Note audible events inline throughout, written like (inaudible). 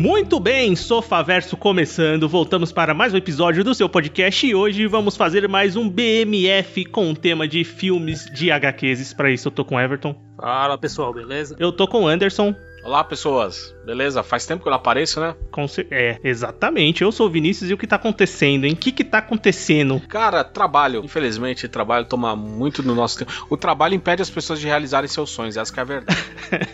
Muito bem, Sofaverso começando. Voltamos para mais um episódio do seu podcast e hoje vamos fazer mais um BMF com o tema de filmes de HQs. Para isso eu tô com Everton. Fala pessoal, beleza? Eu tô com Anderson. Olá, pessoas. Beleza? Faz tempo que eu não apareço, né? É, exatamente. Eu sou o Vinícius e o que tá acontecendo, hein? O que que tá acontecendo? Cara, trabalho. Infelizmente, trabalho toma muito do nosso tempo. O trabalho impede as pessoas de realizarem seus sonhos, essa é a verdade.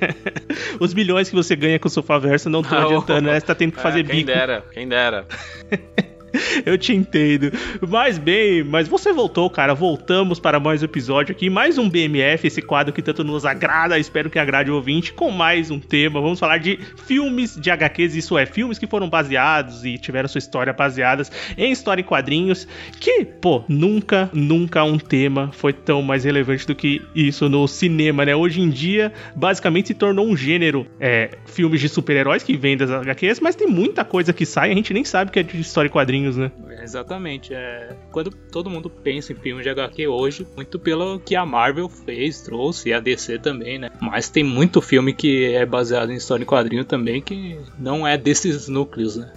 (laughs) Os milhões que você ganha com o Sofaverso não estão adiantando, né? Você tá tendo que fazer é, quem bico. Quem dera, quem dera. (laughs) (laughs) Eu te entendo. Mas bem, mas você voltou, cara. Voltamos para mais um episódio aqui. Mais um BMF, esse quadro que tanto nos agrada. Espero que agrade o ouvinte. Com mais um tema. Vamos falar de filmes de HQs. Isso é, filmes que foram baseados e tiveram sua história baseadas em história em quadrinhos. Que, pô, nunca, nunca um tema foi tão mais relevante do que isso no cinema, né? Hoje em dia, basicamente se tornou um gênero. É, filmes de super-heróis que vêm das HQs, mas tem muita coisa que sai. A gente nem sabe que é de história em quadrinhos né? Exatamente. É, quando todo mundo pensa em filmes de HQ hoje, muito pelo que a Marvel fez, trouxe, e a DC também, né? Mas tem muito filme que é baseado em história em quadrinho também que não é desses núcleos, né?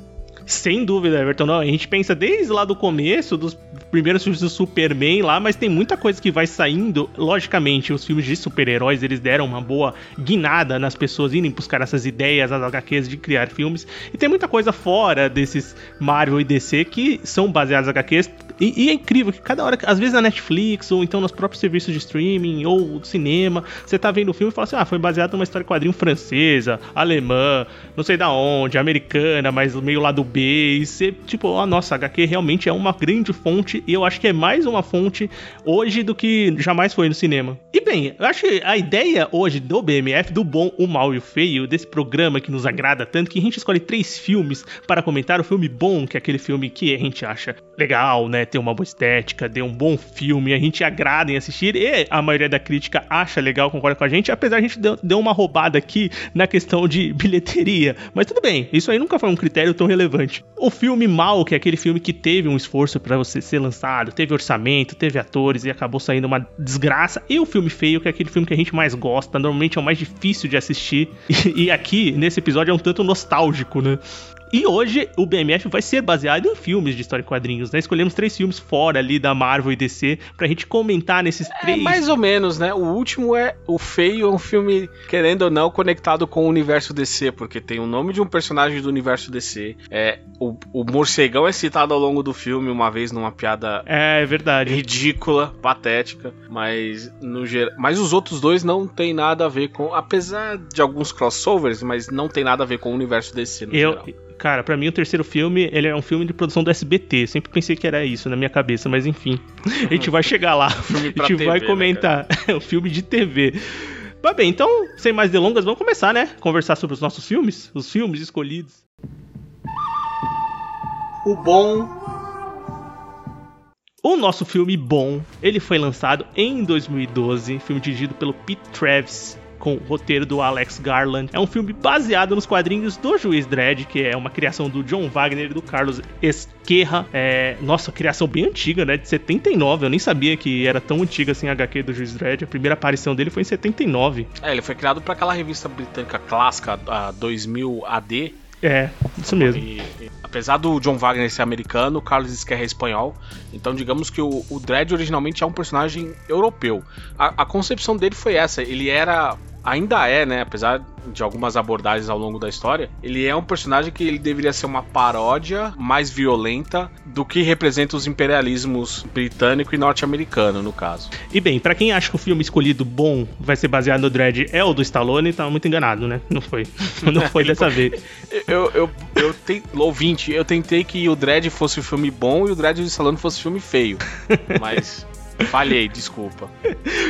Sem dúvida, Everton. Não, a gente pensa desde lá do começo, dos primeiros filmes do Superman lá, mas tem muita coisa que vai saindo. Logicamente, os filmes de super-heróis, eles deram uma boa guinada nas pessoas irem buscar essas ideias, as HQs de criar filmes. E tem muita coisa fora desses Marvel e DC que são baseados em HQs. E, e, é incrível que cada hora, às vezes na Netflix, ou então nos próprios serviços de streaming, ou cinema, você tá vendo o filme e fala assim: ah, foi baseado numa história quadrinho francesa, alemã, não sei da onde, americana, mas meio lá do B e ser, tipo, nossa, HQ realmente é uma grande fonte e eu acho que é mais uma fonte hoje do que jamais foi no cinema. E bem, eu acho que a ideia hoje do BMF, do bom, o mal e o feio, desse programa que nos agrada tanto, que a gente escolhe três filmes para comentar. O filme bom, que é aquele filme que a gente acha legal, né? Tem uma boa estética, tem um bom filme, a gente agrada em assistir e a maioria da crítica acha legal, concorda com a gente, apesar a gente deu uma roubada aqui na questão de (laughs) bilheteria. Mas tudo bem, isso aí nunca foi um critério tão relevante. O filme mal, que é aquele filme que teve um esforço para você ser lançado, teve orçamento, teve atores e acabou saindo uma desgraça. E o filme feio, que é aquele filme que a gente mais gosta, normalmente é o mais difícil de assistir. (laughs) E, e aqui, nesse episódio, é um tanto nostálgico, né? E hoje o BMF vai ser baseado em filmes de história em quadrinhos, né? Escolhemos três filmes fora ali da Marvel e DC pra gente comentar nesses é, três. Mais ou menos, né? O último é o Feio, é um filme, querendo ou não, conectado com o universo DC, porque tem o nome de um personagem do universo DC. É, o, o morcegão é citado ao longo do filme uma vez numa piada. É, é verdade. Ridícula, patética, mas no geral. Mas os outros dois não tem nada a ver com. Apesar de alguns crossovers, mas não tem nada a ver com o universo DC no eu, geral. Cara, para mim o terceiro filme, ele é um filme de produção do SBT. Sempre pensei que era isso na minha cabeça, mas enfim. A gente vai chegar lá. (laughs) a gente TV, vai comentar. Né, (laughs) o filme de TV. Mas bem, então, sem mais delongas, vamos começar, né? Conversar sobre os nossos filmes, os filmes escolhidos. O bom o nosso filme bom, ele foi lançado em 2012, filme dirigido pelo Pete Travis, com o roteiro do Alex Garland. É um filme baseado nos quadrinhos do Juiz Dredd, que é uma criação do John Wagner e do Carlos Esquerra. É, nossa, criação bem antiga, né? De 79. Eu nem sabia que era tão antiga assim a HQ do Juiz Dredd. A primeira aparição dele foi em 79. É, ele foi criado para aquela revista britânica clássica, a 2000 AD. É, isso mesmo. E, e, apesar do John Wagner ser americano, o Carlos Esquerra é espanhol. Então, digamos que o, o Dredd originalmente é um personagem europeu. A, a concepção dele foi essa: ele era ainda é, né, apesar de algumas abordagens ao longo da história, ele é um personagem que ele deveria ser uma paródia mais violenta do que representa os imperialismos britânico e norte-americano, no caso. E bem, para quem acha que o filme escolhido bom vai ser baseado no Dredd é o do Stallone, tá muito enganado, né? Não foi. (laughs) Não foi dessa vez. Eu, eu, eu te... ouvinte, eu tentei que o Dredd fosse um filme bom e o Dredd do Stallone fosse um filme feio. (laughs) Mas Falhei, desculpa.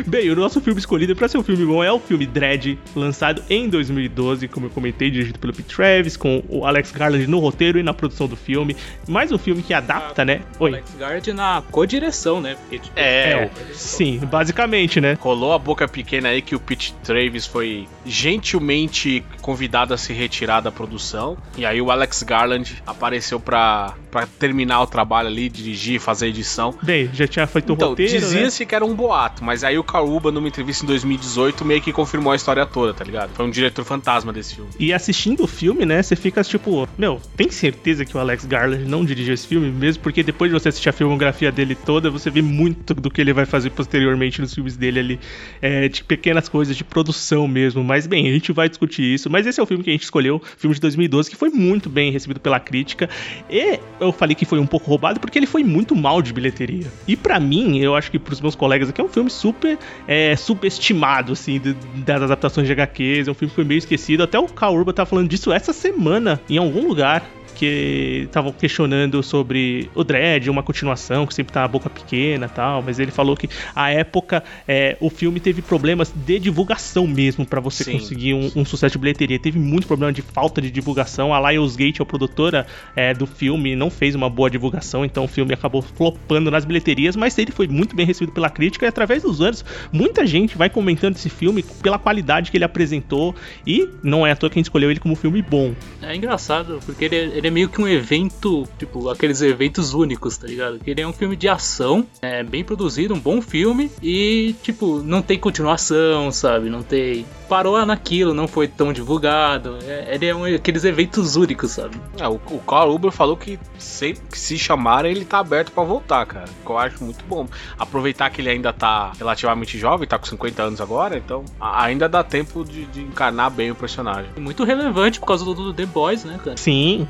Bem, o nosso filme escolhido para ser um filme bom é o filme Dread, lançado em 2012, como eu comentei, dirigido pelo Pete Travis, com o Alex Garland no roteiro e na produção do filme. Mais um filme que adapta, né? Oi. Alex Garland na co-direção, né? Porque, tipo, é, é sim, basicamente, né? Rolou a boca pequena aí que o Pete Travis foi gentilmente convidado a se retirar da produção. E aí o Alex Garland apareceu para terminar o trabalho ali, dirigir, fazer edição. Bem, já tinha feito então, o roteiro. Dizia-se né? que era um boato, mas aí o Karuba, numa entrevista em 2018, meio que confirmou a história toda, tá ligado? Foi um diretor fantasma desse filme. E assistindo o filme, né, você fica tipo, meu, tem certeza que o Alex Garland não dirigiu esse filme? Mesmo porque depois de você assistir a filmografia dele toda, você vê muito do que ele vai fazer posteriormente nos filmes dele ali, é, de pequenas coisas de produção mesmo. Mas bem, a gente vai discutir isso. Mas esse é o filme que a gente escolheu, filme de 2012, que foi muito bem recebido pela crítica. E eu falei que foi um pouco roubado porque ele foi muito mal de bilheteria. E para mim, eu acho que pros meus colegas aqui é um filme super é, subestimado, assim, de, das adaptações de HQs. É um filme que foi meio esquecido. Até o Kaurba Urba tá falando disso essa semana em algum lugar porque estavam questionando sobre o Dredd, uma continuação, que sempre tá a boca pequena e tal, mas ele falou que a época é, o filme teve problemas de divulgação mesmo para você Sim. conseguir um, um, sucesso de bilheteria. Teve muito problema de falta de divulgação. A Lionsgate, a produtora é, do filme, não fez uma boa divulgação, então o filme acabou flopando nas bilheterias, mas ele foi muito bem recebido pela crítica e através dos anos, muita gente vai comentando esse filme pela qualidade que ele apresentou e não é à toa que a gente escolheu ele como um filme bom. É engraçado, porque ele, ele é meio que um evento, tipo, aqueles eventos únicos, tá ligado? Que ele é um filme de ação, é bem produzido, um bom filme e, tipo, não tem continuação, sabe? Não tem. Parou naquilo, não foi tão divulgado. É, ele é um, aqueles eventos únicos, sabe? É, o, o Carl Uber falou que sempre que se chamarem ele tá aberto para voltar, cara. Que eu acho muito bom. Aproveitar que ele ainda tá relativamente jovem, tá com 50 anos agora, então ainda dá tempo de, de encarnar bem o personagem. Muito relevante por causa do, do The Boys, né, cara? Sim,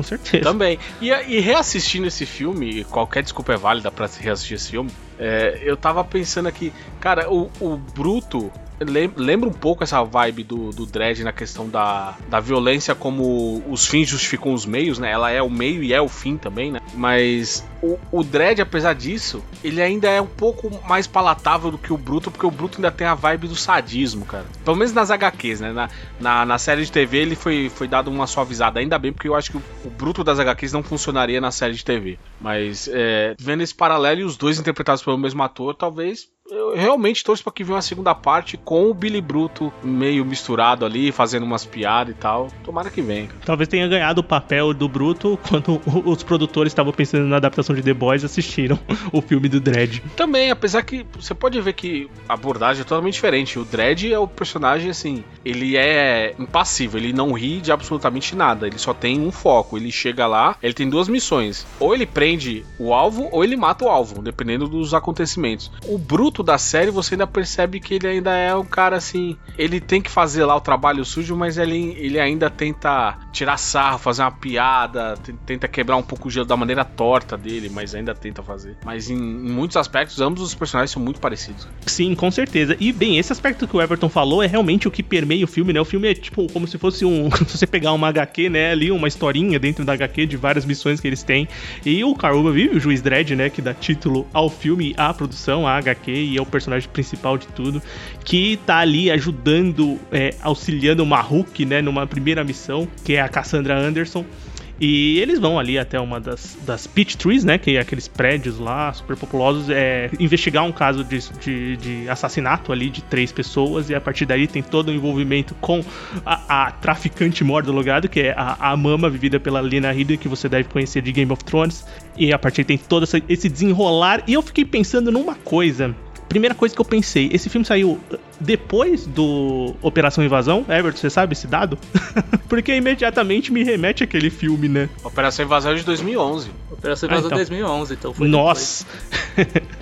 com certeza. Também. E, e reassistindo esse filme, qualquer desculpa é válida para reassistir esse filme, é, eu tava pensando aqui, cara, o, o Bruto lembra um pouco essa vibe do, do Dredd na questão da, da violência como os fins justificam os meios, né? Ela é o meio e é o fim também, né? Mas o, o Dredd, apesar disso, ele ainda é um pouco mais palatável do que o Bruto, porque o Bruto ainda tem a vibe do sadismo, cara. Pelo menos nas HQs, né? Na, na, na série de TV ele foi, foi dado uma suavizada, ainda bem, porque eu acho que o, o Bruto das HQs não funcionaria na série de TV. Mas é, vendo esse paralelo e os dois interpretados pelo mesmo ator, talvez eu realmente torço para que venha uma segunda parte com o Billy Bruto meio misturado ali, fazendo umas piadas e tal. Tomara que venha. Talvez tenha ganhado o papel do Bruto quando os produtores estavam pensando na adaptação de The Boys assistiram (laughs) o filme do Dredd. Também, apesar que você pode ver que a abordagem é totalmente diferente. O Dredd é o personagem assim, ele é impassível, ele não ri de absolutamente nada, ele só tem um foco. Ele chega lá, ele tem duas missões: ou ele prende o alvo ou ele mata o alvo, dependendo dos acontecimentos. O Bruto da série, você ainda percebe que ele ainda é um cara assim. Ele tem que fazer lá o trabalho sujo, mas ele, ele ainda tenta tirar sarro, fazer uma piada, tenta quebrar um pouco o gelo da maneira torta dele, mas ainda tenta fazer. Mas em, em muitos aspectos, ambos os personagens são muito parecidos. Sim, com certeza. E bem, esse aspecto que o Everton falou é realmente o que permeia o filme, né? O filme é tipo como se fosse um. (laughs) se você pegar uma HQ, né? Ali, uma historinha dentro da HQ de várias missões que eles têm. E o Karuba vive o Juiz Dredd, né? Que dá título ao filme, à produção, à HQ e é o personagem principal de tudo, que tá ali ajudando, é, auxiliando o Maruk, né, numa primeira missão, que é a Cassandra Anderson. E eles vão ali até uma das, das Peach Trees, né? Que é aqueles prédios lá super populosos, é, investigar um caso de, de, de, assassinato ali de três pessoas. E a partir daí tem todo o envolvimento com a, a traficante mor do lugar, que é a, a mama vivida pela Lena Headey, que você deve conhecer de Game of Thrones. E a partir tem todo esse desenrolar. E eu fiquei pensando numa coisa primeira coisa que eu pensei, esse filme saiu depois do Operação Invasão, Everton, você sabe esse dado? (laughs) Porque imediatamente me remete àquele filme, né? Operação Invasão é de 2011. Operação Invasão ah, então. 2011, então foi Nossa!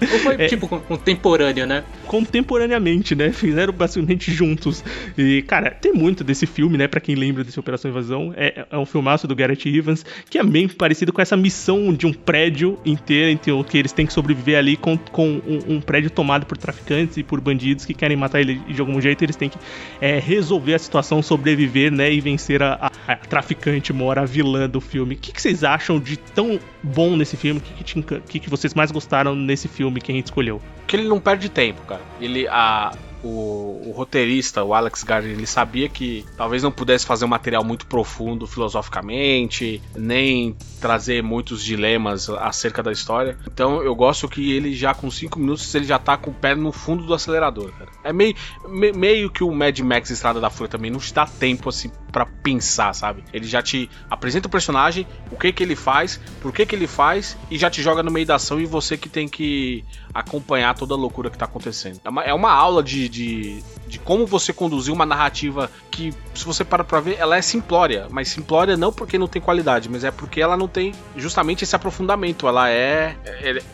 Ou foi, (laughs) é, tipo, contemporâneo, né? Contemporaneamente, né? Fizeram basicamente juntos. E, cara, tem muito desse filme, né? Pra quem lembra desse Operação Invasão. É, é um filmaço do Garrett Evans, que é bem parecido com essa missão de um prédio inteiro, então, que eles têm que sobreviver ali com, com um, um prédio tomado por traficantes e por bandidos que querem matar ele de algum jeito, eles têm que é, resolver a situação, sobreviver, né? E vencer a, a, a traficante mora, a vilã do filme. O que, que, vocês acham de tão bom nesse filme? O que, que, que, que vocês mais gostaram nesse filme que a gente escolheu? que ele não perde tempo, cara. Ele a o, o, roteirista, o Alex Gardner, ele sabia que talvez não pudesse fazer um material muito profundo filosoficamente, nem trazer muitos dilemas acerca da história. Então eu gosto que ele já com 5 minutos ele já tá com o pé no fundo do acelerador, cara. É meio, me, meio que o Mad Max Estrada da Fúria também não te dá tempo assim para pensar, sabe? Ele já te apresenta o personagem, o que que ele faz, por que que ele faz e já te joga no meio da ação e você que tem que acompanhar toda a loucura que tá acontecendo. É uma, é uma aula de, de, de como você conduzir uma narrativa que, se você para pra ver, ela é simplória. Mas simplória não porque não tem qualidade, mas é porque ela não tem justamente esse aprofundamento. Ela é.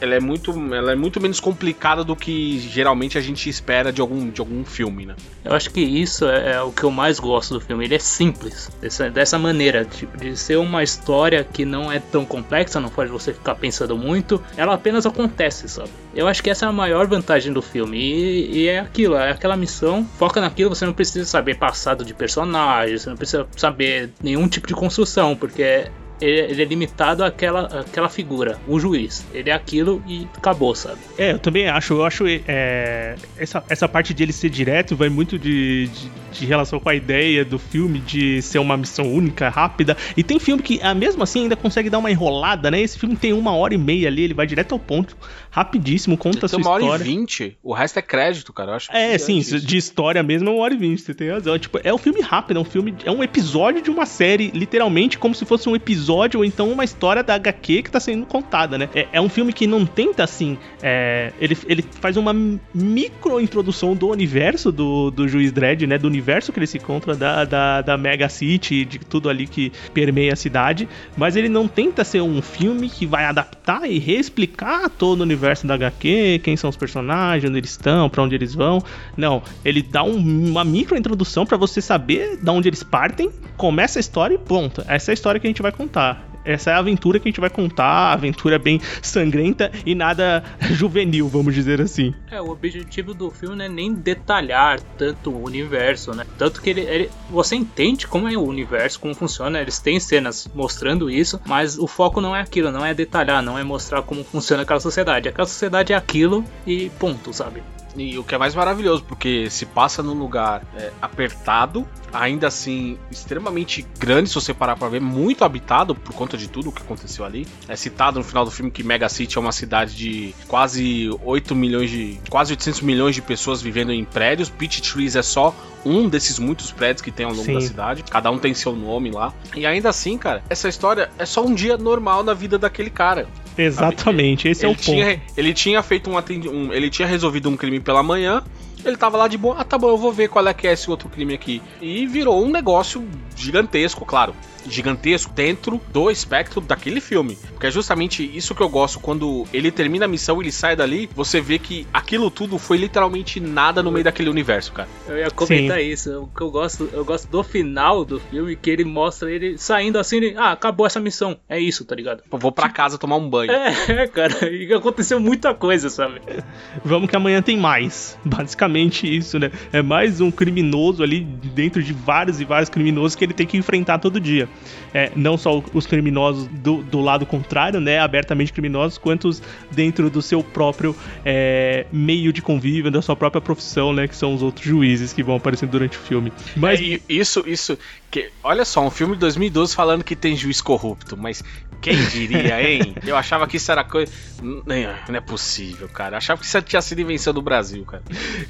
Ela é muito, ela é muito menos complicada do que geralmente a gente espera de algum, de algum filme, né? Eu acho que isso é, é o que eu mais gosto do filme. Ele é simples. Dessa, dessa maneira, tipo, de ser uma história que não é tão complexa, não faz você ficar pensando muito. Ela apenas acontece, sabe? Eu acho que essa é a maior vantagem do filme. E, e é aquilo, é aquela missão, foca naquilo, você não precisa saber passado de personagem, você não precisa saber nenhum tipo de construção, porque ele é limitado àquela, àquela figura, o juiz. Ele é aquilo e acabou, sabe? É, eu também acho. Eu acho é, essa, essa parte de ele ser direto vai muito de, de, de, relação com a ideia do filme de ser uma missão única, rápida. E tem filme que, ah, mesmo assim, ainda consegue dar uma enrolada, né? Esse filme tem uma hora e meia ali, ele vai direto ao ponto, rapidíssimo, conta a sua história. uma hora e vinte. O resto é crédito, cara. Eu acho é, sim, de história mesmo é uma hora e vinte, você tem razão. Tipo, é um filme rápido, é um filme. É um episódio de uma série, literalmente, como se fosse um episódio episódio ou então uma história da HQ que tá sendo contada, né? É, é um filme que não tenta assim. É, ele, ele faz uma micro introdução do universo do, do Juiz Dredd, né? Do universo que ele se encontra, da, da, da Mega City, de tudo ali que permeia a cidade. Mas ele não tenta ser um filme que vai adaptar e reexplicar todo o universo da HQ, quem são os personagens, onde eles estão, para onde eles vão. Não, ele dá um, uma micro introdução para você saber de onde eles partem, começa a história e ponto. Essa é a história que a gente vai contar. Essa é a aventura que a gente vai contar, aventura bem sangrenta e nada (laughs) juvenil, vamos dizer assim. É, o objetivo do filme não é nem detalhar tanto o universo, né? Tanto que ele, ele, você entende como é o universo, como funciona, eles têm cenas mostrando isso, mas o foco não é aquilo, não é detalhar, não é mostrar como funciona aquela sociedade. Aquela sociedade é aquilo e ponto, sabe? E o que é mais maravilhoso, porque se passa num lugar é, apertado, ainda assim extremamente grande, se você parar pra ver, muito habitado por conta de tudo o que aconteceu ali. É citado no final do filme que Mega City é uma cidade de quase 8 milhões de. quase 800 milhões de pessoas vivendo em prédios. Peach Trees é só um desses muitos prédios que tem ao longo Sim. da cidade. Cada um tem seu nome lá. E ainda assim, cara, essa história é só um dia normal na vida daquele cara. Exatamente, esse é o tinha, ponto. Ele tinha feito um, um, ele tinha resolvido um crime pela manhã. Ele tava lá de boa, ah, tá bom, eu vou ver qual é que é esse outro crime aqui. E virou um negócio gigantesco, claro gigantesco dentro do espectro daquele filme. Porque é justamente isso que eu gosto. Quando ele termina a missão e ele sai dali, você vê que aquilo tudo foi literalmente nada no meio daquele universo, cara. Eu ia comentar Sim. isso. O que eu gosto, eu gosto do final do filme, que ele mostra ele saindo assim, ele, ah, acabou essa missão. É isso, tá ligado? vou pra casa tomar um banho. É, (laughs) cara, e aconteceu muita coisa, sabe? (laughs) Vamos que amanhã tem mais. Basicamente isso, né? É mais um criminoso ali dentro de vários e vários criminosos que ele tem que enfrentar todo dia é, não só os criminosos do, do, lado contrário, né, abertamente criminosos, quanto os dentro do seu próprio é, meio de convívio, da sua própria profissão, né, que são os outros juízes que vão aparecendo durante o filme. Mas é, isso, isso, que, olha só, um filme de 2012 falando que tem juiz corrupto, mas quem diria, hein? (laughs) Eu achava que isso era coisa. Não, não é possível, cara. Eu achava que isso tinha sido invenção do Brasil, cara.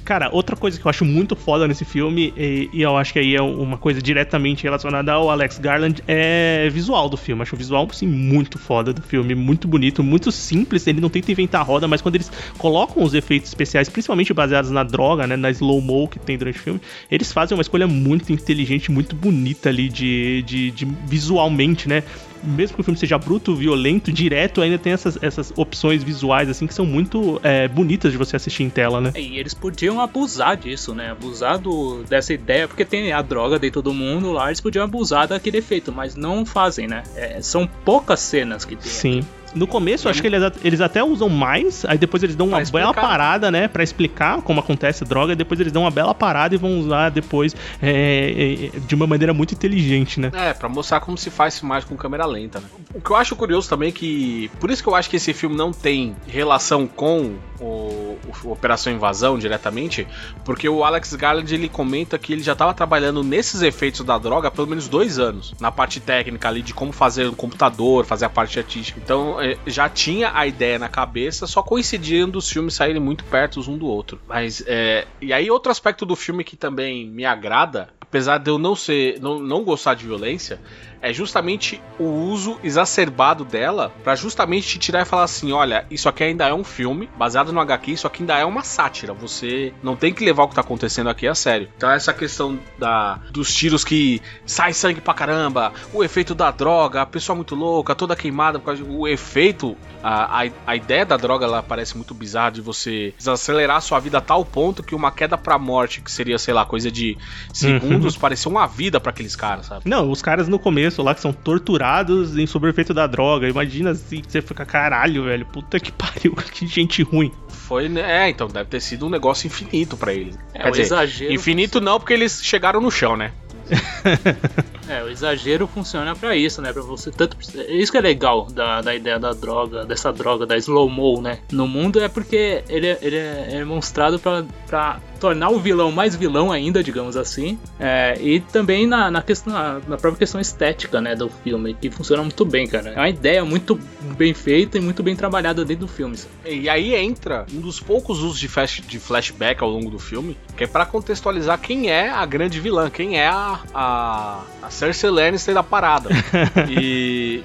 Cara, outra coisa que eu acho muito foda nesse filme, e, e eu acho que aí é uma coisa diretamente relacionada ao Alex Garland, é visual do filme. Acho o visual, assim, muito foda do filme, muito bonito, muito simples. Ele não tenta inventar a roda, mas quando eles colocam os efeitos especiais, principalmente baseados na droga, né, na slow-mo que tem durante o filme, eles fazem uma escolha muito inteligente, muito bonita ali de, de, de visualmente, né? Mesmo que o filme seja bruto, violento, direto, ainda tem essas, essas opções visuais, assim, que são muito é, bonitas de você assistir em tela, né? E eles podiam abusar disso, né? Abusar do, dessa ideia, porque tem a droga dentro do mundo lá, eles podiam abusar daquele efeito, mas não fazem, né? É, são poucas cenas que tem. Sim. Aqui. No começo, acho que eles, eles até usam mais, aí depois eles dão uma bela parada, né, para explicar como acontece a droga, e depois eles dão uma bela parada e vão usar depois é, é, de uma maneira muito inteligente, né? É, pra mostrar como se faz filmagem com câmera lenta, né? O que eu acho curioso também é que. Por isso que eu acho que esse filme não tem relação com o o, Operação Invasão diretamente, porque o Alex Garland ele comenta que ele já estava trabalhando nesses efeitos da droga há pelo menos dois anos, na parte técnica ali de como fazer um computador, fazer a parte artística. Então é, já tinha a ideia na cabeça, só coincidindo os filmes saírem muito perto um do outro. Mas é, e aí outro aspecto do filme que também me agrada, apesar de eu não ser, não, não gostar de violência, é justamente o uso exacerbado dela para justamente te tirar e falar assim: olha, isso aqui ainda é um filme baseado no HQ, isso aqui ainda é uma sátira. Você não tem que levar o que tá acontecendo aqui a sério. Então, essa questão da, dos tiros que sai sangue pra caramba, o efeito da droga, a pessoa muito louca, toda queimada, por causa o efeito, a, a, a ideia da droga ela parece muito bizarra de você desacelerar a sua vida a tal ponto que uma queda pra morte, que seria, sei lá, coisa de segundos, parecia uma vida para aqueles caras, sabe? Não, os caras no começo lá que são torturados em sobre efeito da droga. Imagina assim, você fica, caralho, velho, puta que (laughs) pariu, que gente ruim. Foi, né? É, então deve ter sido um negócio infinito para eles. É, Quer dizer, exagero. Infinito não, porque eles chegaram no chão, né? (laughs) é, o exagero funciona para isso, né? Para você tanto isso que é legal da, da ideia da droga, dessa droga da slow mo, né? No mundo é porque ele, é, ele é, é mostrado para tornar o vilão mais vilão ainda, digamos assim, é, e também na, na, questão, na, na, própria questão estética, né, do filme, que funciona muito bem, cara. É uma ideia muito bem feita e muito bem trabalhada dentro do filme. Sabe? E aí entra um dos poucos usos de, flash, de flashback ao longo do filme, que é para contextualizar quem é a grande vilã, quem é a, a, a Cersei Lannister da parada. (laughs) e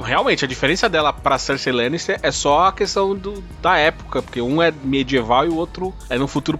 realmente, a diferença dela pra Cersei Lannister é só a questão do, da época, porque um é medieval e o outro é no futuro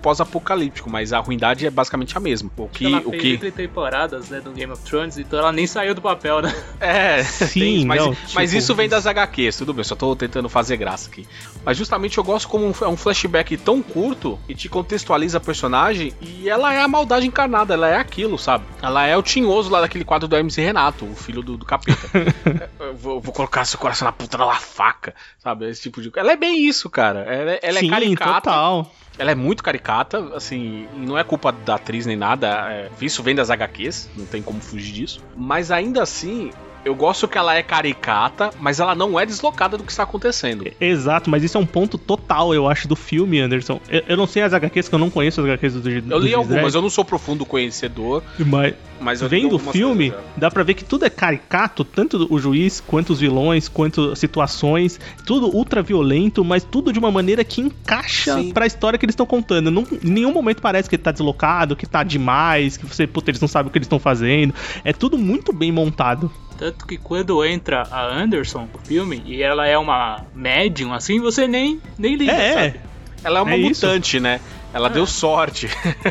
pós-apocalíptico, mas a ruindade é basicamente a mesma. O que, ela o fez que... entre temporadas, né, do Game of Thrones, então ela nem saiu do papel, né? É, (laughs) sim, tem, mas, não, mas tipo... isso vem das HQs, tudo bem, só tô tentando fazer graça aqui. Mas justamente eu gosto como um, é um flashback tão curto e te contextualiza a personagem e ela é a maldade encarnada, ela é aquilo, sabe? Ela é o tinhoso lá daquele quadro do MC Renato, o filho do, do capeta. (laughs) vou, vou, colocar seu coração na puta da faca, sabe? Esse tipo de Ela é bem isso, cara. Ela, ela é Sim, é caricata. Total. Ela é muito caricata, assim, não é culpa da atriz nem nada. É, isso vem das HQs, não tem como fugir disso. Mas ainda assim, eu gosto que ela é caricata, mas ela não é deslocada do que está acontecendo. Exato, mas isso é um ponto total, eu acho, do filme, Anderson. Eu, eu não sei as HQs, que eu não conheço as HQs do, do Eu li algumas, eu não sou profundo conhecedor. Mas, mas vendo o filme, dá pra ver que tudo é caricato, tanto o juiz, quanto os vilões, quanto situações, tudo ultra violento, mas tudo de uma maneira que encaixa Sim. pra história que eles estão contando. Não, em nenhum momento parece que ele tá deslocado, que tá demais, que você, puta, eles não sabem o que eles estão fazendo. É tudo muito bem montado. Tanto que quando entra a Anderson no filme e ela é uma médium, assim, você nem, nem liga, é, sabe? Ela é uma é mutante, isso. né? Ela é. deu sorte.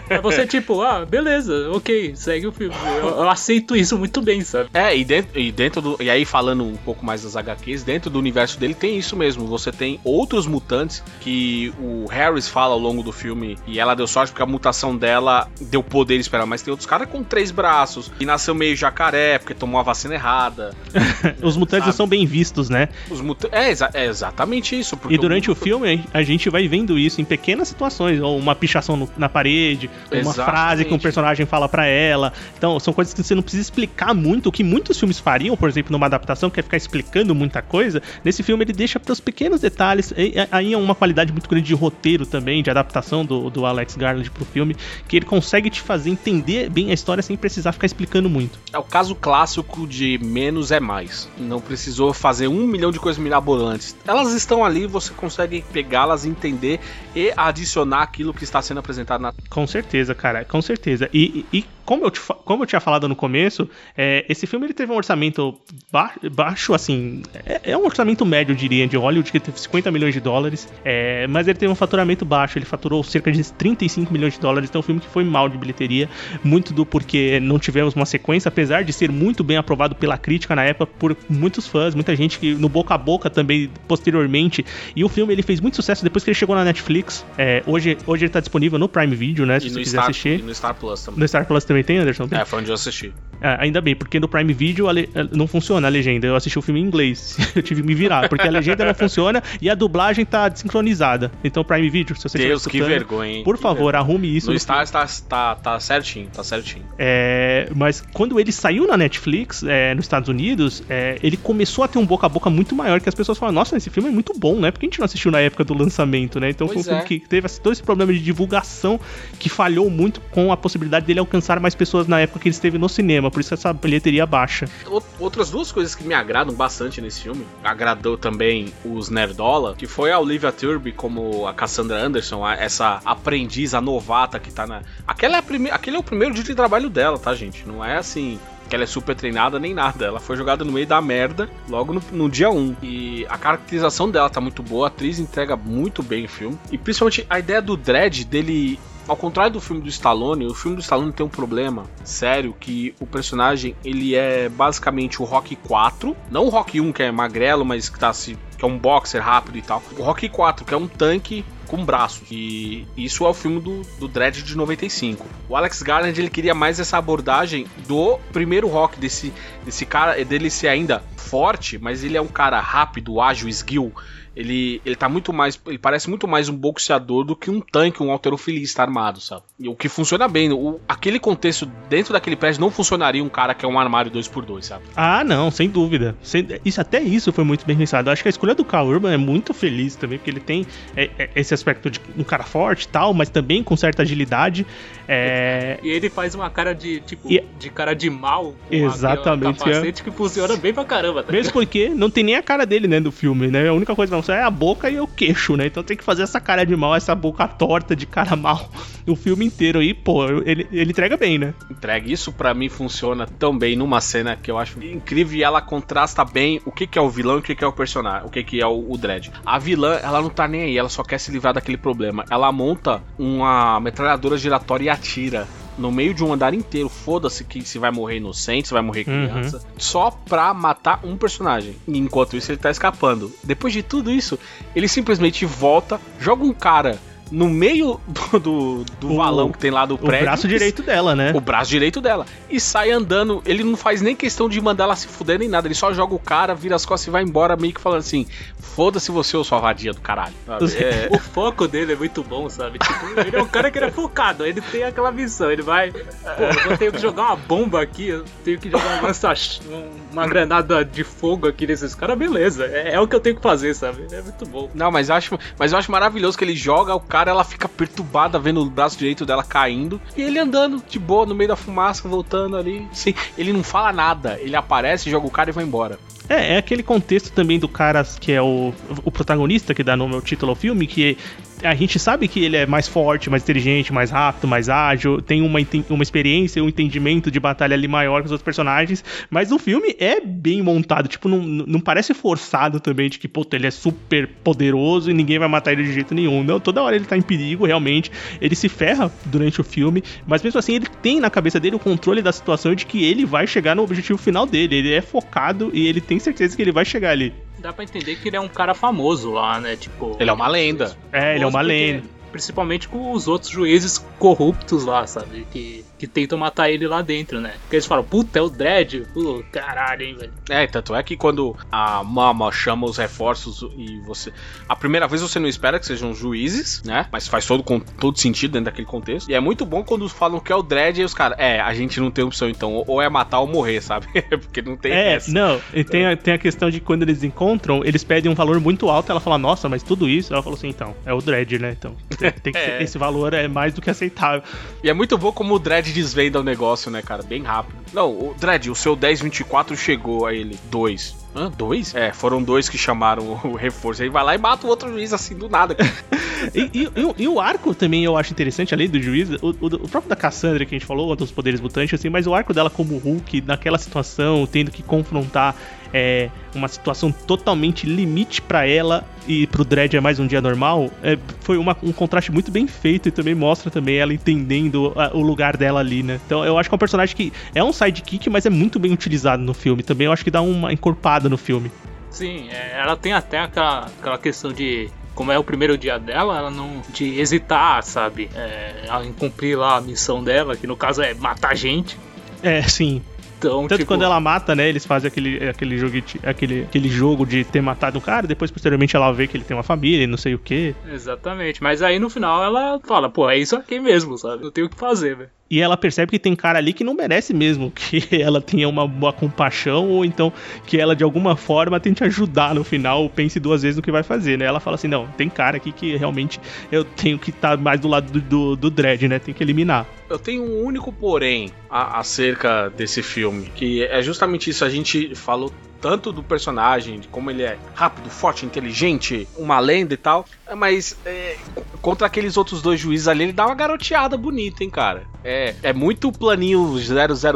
É você, (laughs) tipo, ah, beleza, ok, segue o filme. Eu, eu, aceito isso muito bem, sabe? É, e dentro, e dentro do. E aí, falando um pouco mais das HQs, dentro do universo dele tem isso mesmo. Você tem outros mutantes que o Harris fala ao longo do filme. E ela deu sorte porque a mutação dela deu poderes para ela. Mas tem outros caras com três braços. E nasceu meio jacaré porque tomou a vacina errada. (laughs) Os mutantes sabe? são bem vistos, né? Os muta é, exa é exatamente isso. E durante o, o filme, a gente vai vendo isso em pequenas situações. Ou uma pichação no, na parede, uma frase que um personagem fala para ela. Então, são coisas que você não precisa explicar muito, o que muitos filmes fariam, por exemplo, numa adaptação, que é ficar explicando muita coisa. Nesse filme ele deixa para os pequenos detalhes. Aí é uma qualidade muito grande de roteiro também, de adaptação do, do Alex Garland pro filme, que ele consegue te fazer entender bem a história sem precisar ficar explicando muito. É o caso clássico de menos é mais. Não precisou fazer um milhão de coisas mirabolantes. Elas estão ali, você consegue pegá-las, entender e adicionar aquilo que está sendo apresentado na. Com certeza, cara, com certeza. E, e como, eu te, como eu tinha falado no começo, é, esse filme ele teve um orçamento ba baixo, assim. É, é, um orçamento médio, eu diria, de Hollywood, que teve 50 milhões de dólares. É, mas ele teve um faturamento baixo, ele faturou cerca de 35 milhões de dólares. Então, é um filme que foi mal de bilheteria. Muito do porque não tivemos uma sequência, apesar de ser muito bem aprovado pela crítica na época, por muitos fãs, muita gente que no boca a boca também posteriormente. E o filme ele fez muito sucesso depois que ele chegou na Netflix. É, hoje, hoje ele tá disponível no Prime Video, né? Se você quiser Star, assistir. no Star Plus também. No Star Plus também tem, Anderson? É, foi onde eu assisti. É, ainda bem, porque no Prime Video le... não funciona a legenda. Eu assisti o filme em inglês. (laughs) eu tive que me virar, porque a legenda não funciona e a dublagem tá desincronizada. Então, Prime Video, se você Deus, que vergonha, hein? Por favor, vergonha. arrume isso. No Stars tá, tá, tá certinho, tá certinho. É, mas quando ele saiu na Netflix, é, nos Estados Unidos, é, ele começou a ter um boca a boca muito maior, que as pessoas falam, nossa, esse filme é muito bom, né? Porque a gente não assistiu na época do lançamento, né? Então Pois foi um é. filme que teve todo esse problema de divulgação que falhou muito com a possibilidade dele alcançar mais pessoas na época que ele esteve no cinema, por isso essa bilheteria baixa. Ou- Outras duas coisas que me agradam bastante nesse filme, agradou também os Nerdola, que foi a Olivia Turby como a Cassandra Anderson, essa aprendiz, a novata que tá na. Aquela é prime... Aquele é o primeiro dia de trabalho dela, tá, gente? Não é assim. Que ela é super treinada nem nada. Ela foi jogada no meio da merda logo no, no dia 1. E a caracterização dela tá muito boa, a atriz entrega muito bem o filme. E principalmente a ideia do Dredd dele ao contrário do filme do Stallone, o filme do Stallone tem um problema sério que o personagem ele é basicamente o Rock 4, não o Rock 1 que é magrelo, mas que tá se que é um boxer rápido e tal. O Rock 4 que é um tanque com braços. E isso é o filme do, do Dredd de 95. O Alex Garland ele queria mais essa abordagem do primeiro Rock desse desse cara, dele ser ainda forte, mas ele é um cara rápido, ágil, esguio. Ele, ele tá muito mais. Ele parece muito mais um boxeador do que um tanque, um alterofilista armado, sabe? E o que funciona bem. O, aquele contexto dentro daquele prédio não funcionaria um cara que é um armário 2x2, sabe? Ah, não, sem dúvida. Sem- isso, até isso foi muito bem pensado. Eu acho que a escolha do Carl Urban é muito feliz também, porque ele tem é, é, esse aspecto de um cara forte e tal, mas também com certa agilidade. É, E ele faz uma cara de, tipo, E- de cara de mal. com Exatamente, aquele capacete que funciona bem pra caramba. Tá Mesmo porque não tem nem a cara dele, né, do filme, né? A única coisa é a boca e o queixo, né? Então tem que fazer essa cara de mal, essa boca torta de cara (laughs) mal o filme inteiro. E, pô, ele, ele entrega bem, né? Entregue. Isso pra mim funciona tão bem numa cena que eu acho incrível e ela contrasta bem o que, que é o vilão e o que, que é o personagem, o que, que é o, o Dredd. A vilã, ela não tá nem aí, ela só quer se livrar daquele problema. Ela monta uma metralhadora giratória e atira. No meio de um andar inteiro, foda-se que se vai morrer inocente, se vai morrer Uhum. criança, só pra matar um personagem. E Enquanto isso, ele tá escapando. Depois de tudo isso, ele simplesmente volta, joga um cara no meio do, do, do O- valão que tem lá do O prédio. braço direito dela, né? O braço direito dela. E sai andando. Ele não faz nem questão de mandar ela se fuder nem nada. Ele só joga o cara, vira as costas e vai embora, meio que falando assim: foda-se você, ô sua vadia do caralho. sabe? É, O foco dele é muito bom, sabe? Tipo, ele é um cara que ele é focado, ele tem aquela missão, ele vai. Pô, eu tenho que jogar uma bomba aqui, eu tenho que jogar uma, uma granada de fogo aqui nesses caras, beleza. É, é o que eu tenho que fazer, sabe? É muito bom. Não, mas acho, mas eu acho maravilhoso que ele joga o cara, ela fica perturbada vendo o braço direito dela caindo. E ele andando de boa no meio da fumaça, voltando ali. Sim, ele não fala nada. Ele aparece, joga o cara e vai embora. É, é aquele contexto também do cara que é o, o protagonista que dá nome ao título ao filme, que a gente sabe que ele é mais forte, mais inteligente, mais rápido, mais ágil, tem uma, uma experiência, um entendimento de batalha ali maior que os outros personagens, mas o filme é bem montado, tipo, não, não parece forçado também de que, puta, ele é super poderoso e ninguém vai matar ele de jeito nenhum. Não, toda hora ele tá em perigo, realmente, ele se ferra durante o filme, mas mesmo assim ele tem na cabeça dele o controle da situação de que ele vai chegar no objetivo final dele, ele é focado e ele tem certeza que ele vai chegar ali. Dá pra entender que ele é um cara famoso lá, né? Tipo. Ele é uma lenda. É, ele é uma lenda. Principalmente com os outros juízes corruptos lá, sabe? Que, que tentam matar ele lá dentro, né? Porque eles falam, puta, é o Dredd. Pô, caralho, hein, velho. É, tanto é que quando a Mama chama os reforços e você. A primeira vez você não espera que sejam juízes, né? Mas faz todo, com, todo sentido dentro daquele contexto. E é muito bom quando falam que é o Dredd e os caras. É, a gente não tem opção então. Ou é matar ou morrer, sabe? (laughs) Porque não tem É, essa. não, e tem a, tem a questão de quando eles encontram, eles pedem um valor muito alto, ela fala, nossa, mas tudo isso? Ela falou assim, então, é o Dredd, né? Então, tem, tem que (laughs) ser- É. esse valor é mais do que aceitável. E é muito bom como o Dredd Dredd desvenda o negócio, né, cara? Bem rápido. Não, o Dredd, o seu 1024 chegou a ele. 2. Dois? É, foram dois que chamaram o reforço. Aí vai lá e mata o outro juiz assim do nada. (laughs) e, e, e, e, o arco também eu acho interessante, além do juiz, o, o, o, próprio da Cassandra que a gente falou, dos poderes mutantes, assim, mas o arco dela como Hulk, naquela situação, tendo que confrontar é, uma situação totalmente limite para ela e pro Dredd é mais um dia normal, é, foi uma, um contraste muito bem feito e também mostra também ela entendendo a, o lugar dela ali, né? Então eu acho que é um personagem que é um sidekick, mas é muito bem utilizado no filme também. Eu acho que dá uma encorpada no filme. Sim, é, ela tem até aquela, aquela questão de. Como é o primeiro dia dela, ela não. de hesitar, sabe? É, em cumprir lá a missão dela, que no caso é matar gente. É, sim. Então, Tanto tipo, quando ela mata, né? Eles fazem aquele, aquele, jogo, aquele, aquele jogo de ter matado um cara, depois posteriormente ela vê que ele tem uma família e não sei o quê. Exatamente. Mas aí no final ela fala, pô, é isso aqui mesmo, sabe? Não tenho o que fazer, velho. E ela percebe que tem cara ali que não merece mesmo que (laughs) ela tenha uma boa compaixão ou então que ela de alguma forma tente ajudar no final, pense duas vezes no que vai fazer, né? Ela fala assim: não, tem cara aqui que realmente eu tenho que estar mais do lado do, do, do Dredd, né? Tem que eliminar. Eu tenho um único porém acerca desse filme, que é justamente isso. A gente falou tanto do personagem, de como ele é rápido, forte, inteligente, uma lenda e tal, mas é, contra aqueles outros dois juízes ali, ele dá uma garoteada bonita, hein, cara. É, é muito planinho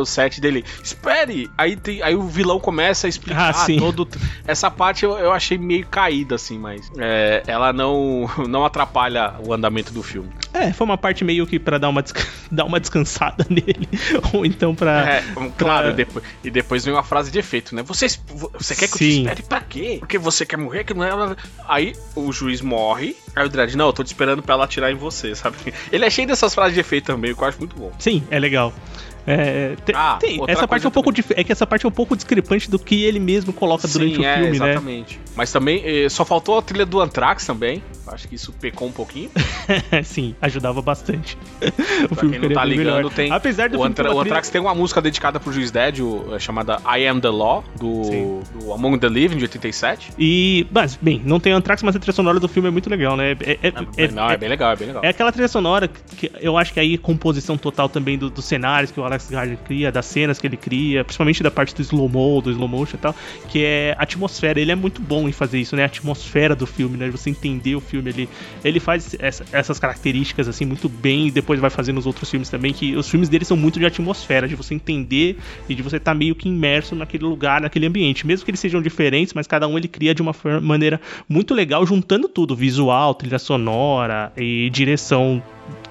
007 dele. Espere! Aí, tem, aí o vilão começa a explicar Ah, sim. todo. Essa parte eu, eu achei meio caída, assim, mas é, ela não, (laughs) não atrapalha o andamento do filme. É, foi uma parte meio que pra dar uma, (laughs) dar uma descansada (laughs) nele, ou então pra. É, claro, pra- e depois, e depois vem uma frase de efeito, né? Você, você quer que eu te Sim. espere pra quê? Porque você quer morrer? Que não é... Aí o juiz morre, aí o Dredd, não, eu tô te esperando pra ela atirar em você, sabe? (laughs) Ele é cheio dessas frases de efeito também, que eu acho muito bom. Sim, é legal. É, te- Ah, tem, essa parte é um pouco é que essa parte é um pouco discrepante do que ele mesmo coloca durante Sim, o é, filme, né? exatamente. Mas também, eh, só faltou a trilha do Anthrax também. Acho que isso pecou um pouquinho. (laughs) Sim, ajudava bastante. o Pra quem não tá ligando, melhor. tem. Apesar do o, Antra- o trilha- Anthrax tem uma música dedicada pro juiz Dredd, o- é chamada I Am the Law, do, do Among the Living, de 87. E, mas, bem, não tem Anthrax, mas a trilha sonora do filme é muito legal, né? É, é- é- não, é, bem legal, é bem legal. é aquela trilha sonora que eu acho que aí composição total também do- dos cenários que o Alex Garland cria, das cenas que ele cria, principalmente da parte do slow-mo, do slow motion e tal, que é a atmosfera. Ele é muito bom em fazer isso, né? A atmosfera do filme, né? Você entender o filme ali. Ele faz essa- essas características assim muito bem e depois vai fazendo os outros filmes também, que os filmes dele são muito de atmosfera, de você entender e de você estar meio que imerso naquele lugar, naquele ambiente. Mesmo que eles sejam diferentes, mas cada um ele cria de uma maneira muito legal, juntando tudo, visual, trilha sonora e direção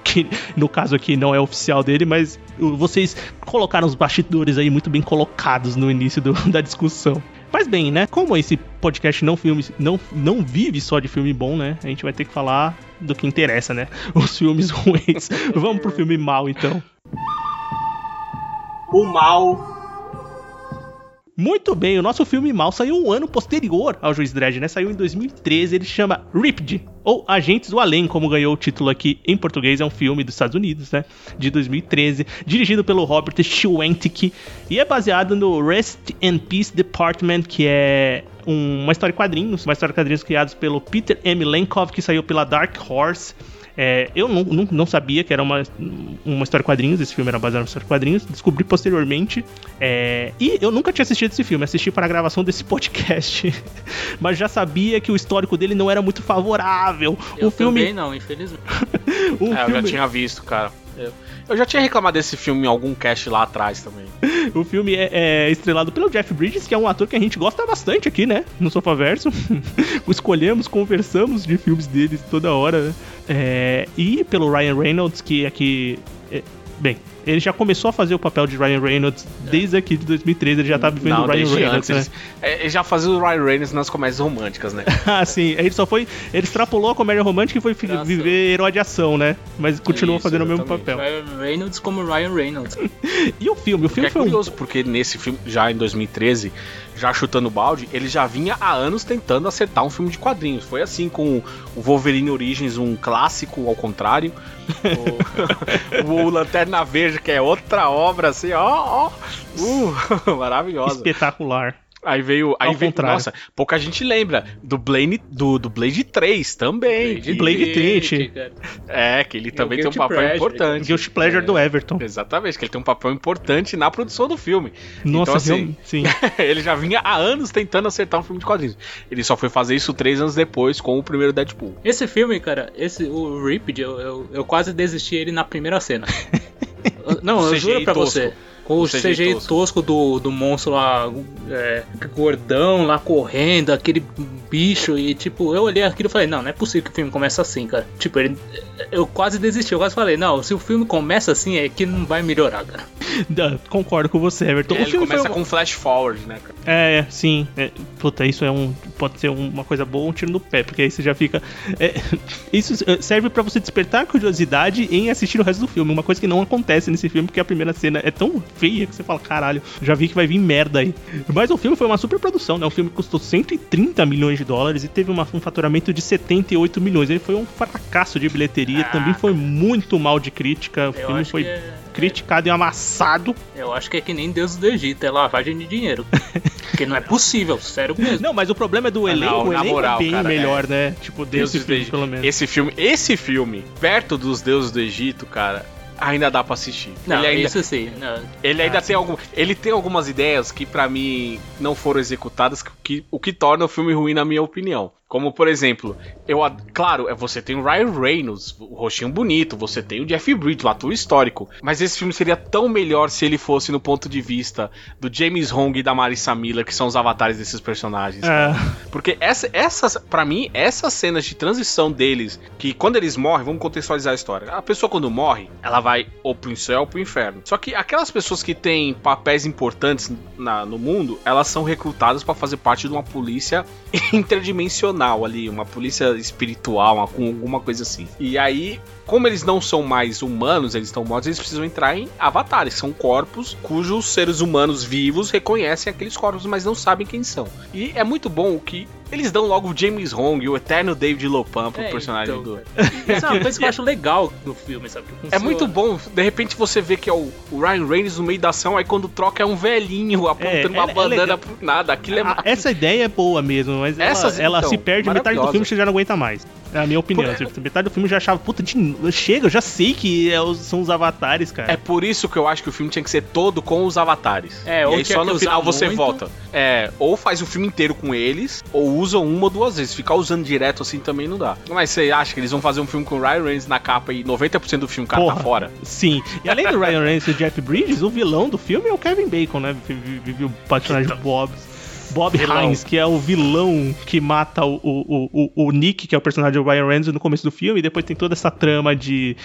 que no caso aqui não é oficial dele, mas vocês colocaram os bastidores aí muito bem colocados no início do- (laughs) da discussão. Mas bem, né? Como esse podcast não, filme, não, não vive só de filme bom, né? A gente vai ter que falar do que interessa, né? (laughs) Os filmes ruins. Vamos pro filme mal, então. O mal. Muito bem, o nosso filme mal saiu um ano posterior ao Juiz Dredd, né? Saiu em 2013, ele chama Ripped, ou Agentes do Além, como ganhou o título aqui em português, é um filme dos Estados Unidos, né? De 2013, dirigido pelo Robert Schwentic e é baseado no Rest and Peace Department, que é um- uma história em quadrinhos, uma história em quadrinhos criados pelo Peter M. Lenkov, que saiu pela Dark Horse. É, eu não, não, não sabia que era uma, uma história quadrinhos, esse filme era baseado em história quadrinhos, descobri posteriormente. É, e eu nunca tinha assistido esse filme, assisti para a gravação desse (laughs) podcast, mas já sabia que o histórico dele não era muito favorável. Eu o filme, também não, infelizmente. (laughs) o É, eu já filme, tinha visto, cara. Eu, eu já tinha reclamado desse filme em algum cast lá atrás também. (laughs) o filme é, é estrelado pelo Jeff Bridges, que é um ator que a gente gosta bastante aqui, né? No Sofaverso. (laughs) Escolhemos, conversamos de filmes deles toda hora? É, e pelo Ryan Reynolds, que aqui. é, bem, ele já começou a fazer o papel de Ryan Reynolds desde aqui de 2013, ele já tá vivendo o Ryan Reynolds, antes. né? Ele, é, ele já fazia o Ryan Reynolds nas comédias românticas, né? (laughs) ah, sim. Ele só foi. Ele extrapolou a comédia romântica e foi viver herói de ação, né? Mas continuou Isso, fazendo o mesmo exatamente. papel. Ryan Reynolds como Ryan Reynolds. (laughs) E o filme? O filme é foi um. curioso, porque nesse filme, já em 2013, já chutando o balde, ele já vinha há anos tentando acertar um filme de quadrinhos. Foi assim com o Wolverine Origins, um clássico ao contrário. (laughs) O, o Lanterna Verde, que é outra obra assim, ó, ó. Uh, (laughs) maravilhosa. espetacular. Aí veio. Aí Ao veio. contrário. Nossa, pouca gente lembra. Do Blade, do, do Blade 3 também. que- Blade Trinity. É, que ele também tem um papel Pleasure. importante. Guilty Pleasure do Everton. Exatamente, que ele tem um papel importante na produção do filme. Nossa, então, assim, sim. (laughs) ele já vinha há anos tentando acertar um filme de quadrinhos. Ele só foi fazer isso três anos depois com o primeiro Deadpool. Esse filme, cara, esse, o Ripped, eu, eu, eu quase desisti ele na primeira cena. (laughs) Não, eu juro pra tosco. você. Com o O CGI, CGI tosco, tosco. do, do monstro lá, é, gordão lá correndo, aquele bicho, e tipo, eu olhei aquilo e falei, não, não é possível que o filme comece assim, cara. Tipo, ele, eu quase desisti, eu quase falei, não, se o filme começa assim, é que não vai melhorar, cara. (laughs) Concordo com você, Everton. É, o ele filme começa foi... um- com flash forward, né, cara? É, sim. É, puta, isso é um. pode ser uma coisa boa ou um tiro no pé, porque aí você já fica. é, (laughs) isso serve pra você despertar a curiosidade em assistir o resto do filme. Uma coisa que não acontece nesse filme, porque a primeira cena é tão feia que você fala, caralho, já vi que vai vir merda aí. Mas o filme foi uma super produção, né? O filme custou 130 milhões de dólares e teve uma- um faturamento de 78 milhões. Ele foi um fracasso de bilheteria, também foi muito mal de crítica. O filme foi que é- criticado e amassado. Eu acho que é que nem Deus do Egito, é lavagem de dinheiro. Porque não é possível, sério mesmo. Não, mas o problema é do Ah, elenco, não, o elenco moral, é bem cara, melhor, né? Tipo, desse Deuses do filme, Egito. pelo menos. Esse filme, esse filme, perto dos deuses do Egito, cara, ainda dá pra assistir. Não, ele ainda, isso sim. Não. ele ainda Ah, tem algum, ele tem algumas ideias que pra mim não foram executadas, que, que- o que torna o filme ruim na minha opinião. Como por exemplo, eu claro, é você tem o Ryan Reynolds, o rostinho bonito, você tem o Jeff Bridges, o ator histórico, mas esse filme seria tão melhor se ele fosse no ponto de vista do James Hong e da Marissa Miller, que são os avatares desses personagens. É. Porque essa, essas, para mim, essas cenas de transição deles, que quando eles morrem, vamos contextualizar a história. A pessoa quando morre, ela vai ou pro céu ou pro inferno. Só que aquelas pessoas que têm papéis importantes na- no mundo, elas são recrutadas pra fazer parte de uma polícia (laughs) interdimensional ali, uma polícia espiritual, uma, com alguma coisa assim. E aí, como eles não são mais humanos, eles estão mortos, eles precisam entrar em avatares, são corpos cujos seres humanos vivos reconhecem aqueles corpos, mas não sabem quem são. E é muito bom o que eles dão logo o James Hong, o eterno David Lopan pro É, personagem então, do. cara. (laughs) Isso é uma coisa que eu acho legal no filme, sabe? Que É muito bom, de repente você vê que é o, Ryan Reynolds no meio da ação, aí quando troca é um velhinho apontando É, uma é- é bandana legal. pro nada. Aquilo é Ah, Essa ideia é boa mesmo, mas ela, Essas, ela então, se perde metade do filme você já não aguenta mais. É a minha opinião. Por- Tipo, Metade do filme eu já achava, puta, de... chega, eu já sei que é os- são os avatares, cara. É por isso que eu acho que o filme tinha que ser todo com os avatares. É, e ou aí só no final você muito. volta. É, ou faz o filme inteiro com eles, ou usa uma ou duas vezes. Ficar usando direto assim também não dá. Mas você acha que eles vão fazer um filme com o Ryan Reynolds na capa e 90% do filme o cara tá Porra. fora? Sim. E além do Ryan Reynolds e do Jeff Bridges, o vilão do filme é o Kevin Bacon, né? O personagem Bob. Bob Vilão. Hines, que é o vilão que mata o, o, o, o Nick, que é o personagem do Ryan Reynolds no começo do filme, e depois tem toda essa trama de,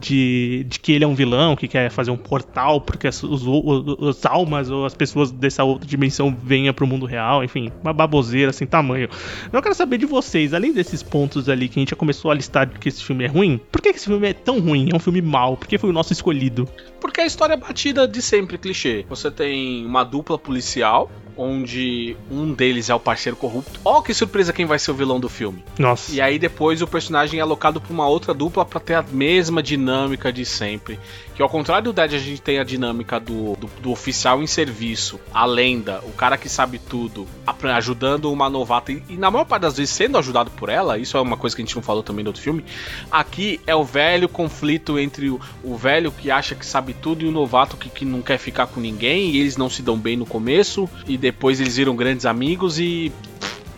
de, de que ele é um vilão, que quer fazer um portal, porque as, os, os, os almas ou as pessoas dessa outra dimensão venham pro mundo real, enfim, uma baboseira sem tamanho. Eu quero saber de vocês, além desses pontos ali que a gente já começou a listar que esse filme é ruim, por que que esse filme é tão ruim? É um filme mau? Por que foi o nosso escolhido? Porque a história é batida de sempre, clichê. Você tem uma dupla policial, onde um deles é o parceiro corrupto. Ó, que surpresa quem vai ser o vilão do filme. Nossa. E aí depois o personagem é alocado pra uma outra dupla pra ter a mesma dinâmica de sempre. Que ao contrário do Dead, a gente tem a dinâmica do, do, do oficial em serviço, a lenda, o cara que sabe tudo, ajudando uma novata. E, e na maior parte das vezes sendo ajudado por ela, isso é uma coisa que a gente não falou também no outro filme. Aqui é o velho conflito entre o, o velho que acha que sabe tudo e o novato que, que não quer ficar com ninguém. E eles não se dão bem no começo. E depois eles viram grandes amigos e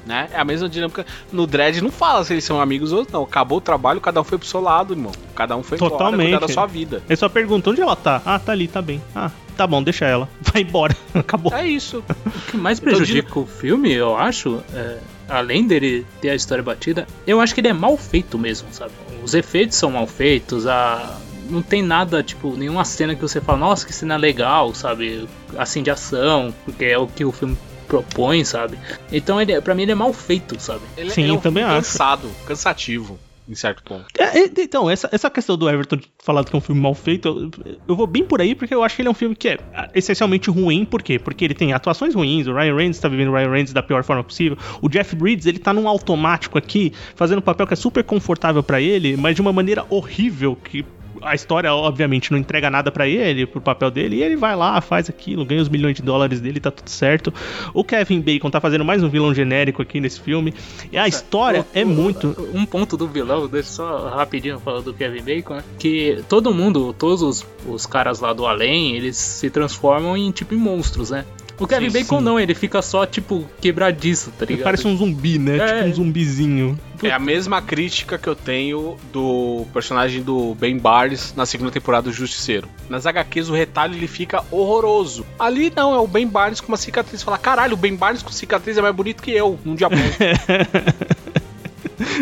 né? É a mesma dinâmica. No Dread não fala se eles são amigos ou não. Acabou o trabalho, cada um foi pro seu lado, irmão. Cada um foi embora, Totalmente. cuidar da sua vida. Ele só pergunta onde ela tá. Ah, tá ali, tá bem. Ah, tá bom, deixa ela. (laughs) Vai embora. (laughs) Acabou. É isso. (laughs) O que mais Então, prejudica o filme, eu acho, é, além dele ter a história batida, eu acho que ele é mal feito mesmo, sabe? Os efeitos são mal feitos, a. Não tem nada, tipo, nenhuma cena que você fala, nossa, que cena legal, sabe? Assim, de ação, porque é o que o filme propõe, sabe? Então, ele, pra mim, ele é mal feito, sabe? Ele, Sim, ele é um também filme acho. cansado, cansativo, em certo ponto. É, é, então, essa, essa questão do Everton falado que é um filme mal feito, eu, eu vou bem por aí porque eu acho que ele é um filme que é ah, essencialmente ruim. Por quê? Porque ele tem atuações ruins, o Ryan Reynolds tá vivendo o Ryan Reynolds da pior forma possível. O Jeff Bridges, ele tá num automático aqui, fazendo um papel que é super confortável pra ele, mas de uma maneira horrível que a história, obviamente, não entrega nada pra ele, pro papel dele, e ele vai lá, faz aquilo, ganha os milhões de dólares dele, tá tudo certo. O Kevin Bacon tá fazendo mais um vilão genérico aqui nesse filme. E a história O- é o- muito. Um ponto do vilão, deixa só rapidinho falar do Kevin Bacon, né? que todo mundo, todos os, os caras lá do além, eles se transformam em tipo em monstros, né? O Kevin Sim, Bacon sim. ele ele fica só tipo quebradiço, tá Ele ligado? parece um zumbi, né? É. Tipo um zumbizinho. É a mesma crítica que eu tenho do personagem do Ben Barnes na segunda temporada do Justiceiro. Nas HQs o retalho ele fica horroroso. Ali não, é o Ben Barnes com uma cicatriz. Fala, caralho, o Ben Barnes com cicatriz é mais bonito que eu, num dia bom. (laughs)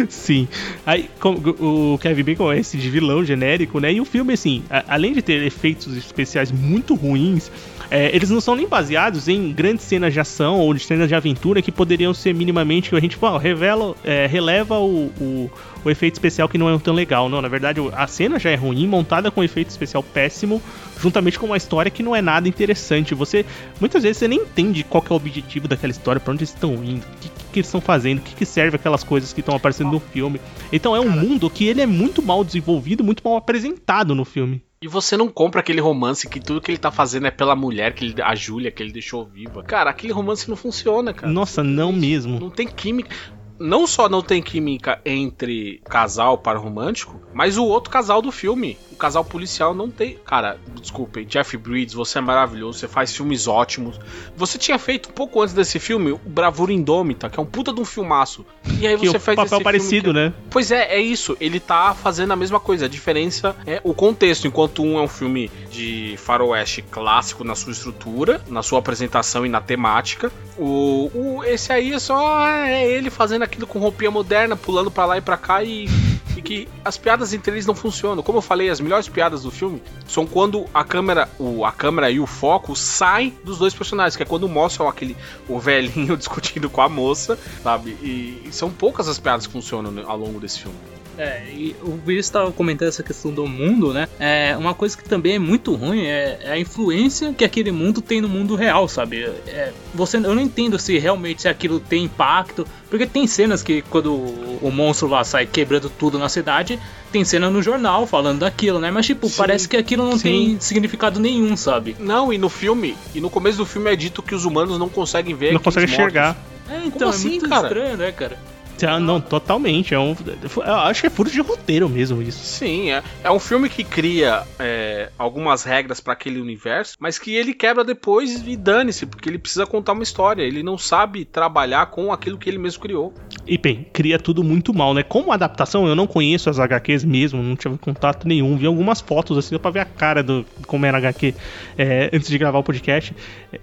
Sim. Aí, o Kevin Bacon é esse de vilão genérico, né? E o filme, assim, além de ter efeitos especiais muito ruins, é, eles não são nem baseados em grandes cenas de ação ou de cenas de aventura que poderiam ser minimamente que a gente pô, revela, é, releva o, o, o efeito especial que não é tão legal. Não, na verdade, a cena já é ruim, montada com um efeito especial péssimo, juntamente com uma história que não é nada interessante. Você muitas vezes você nem entende qual que é o objetivo daquela história, pra onde eles estão indo, o que, que eles estão fazendo, o que, que serve aquelas coisas que estão aparecendo no filme. Então é um mundo que ele é muito mal desenvolvido, muito mal apresentado no filme. E você não compra aquele romance que tudo que ele tá fazendo é pela mulher, que ele, a Júlia, que ele deixou viva. Cara, aquele romance não funciona, cara. Nossa, não mesmo. Não tem química. Não só não tem química entre casal para romântico, mas o outro casal do filme, o casal policial, não tem. Cara, desculpem, Jeff Bridges, você é maravilhoso, você faz filmes ótimos. Você tinha feito um pouco antes desse filme o Bravura Indômita, que é um puta de um filmaço. E aí Que você o faz papel esse parecido, que- né? Pois é, é isso. Ele tá fazendo a mesma coisa. A diferença é o contexto. Enquanto um é um filme de faroeste clássico na sua estrutura, na sua apresentação e na temática, o, o- esse aí é só é ele fazendo aquilo com roupinha moderna, pulando pra lá e pra cá e, e que as piadas entre eles não funcionam. Como eu falei, as melhores piadas do filme são quando a câmera, o, a câmera e o foco saem dos dois personagens, que é quando mostram aquele o velhinho (laughs) discutindo com a moça, sabe? E, e são poucas as piadas que funcionam né, ao longo desse filme. É, e o Vinícius estava comentando essa questão do mundo, né? É, uma coisa que também é muito ruim é, é a influência que aquele mundo tem no mundo real, sabe? É, você, eu não entendo se realmente aquilo tem impacto, porque tem cenas que quando o, monstro lá sai quebrando tudo na cidade, tem cena no jornal falando daquilo, né? Mas tipo, Sim. parece que aquilo não Sim. tem significado nenhum, sabe? Não, e no filme, e no começo do filme é dito que os humanos não conseguem ver. Não aqueles consegue mortos. enxergar. É, então, assim, é muito cara? estranho, né, cara? Ah, não, totalmente. É um, eu acho que é furo de roteiro mesmo isso. Sim, é, é um filme que cria é, algumas regras pra aquele universo, mas que ele quebra depois e dane-se, porque ele precisa contar uma história. Ele não sabe trabalhar com aquilo que ele mesmo criou. E bem, cria tudo muito mal, né? Como adaptação, eu não conheço as HQs mesmo, não tive contato nenhum. Vi algumas fotos assim, pra ver a cara do como era a HQ é, antes de gravar o podcast.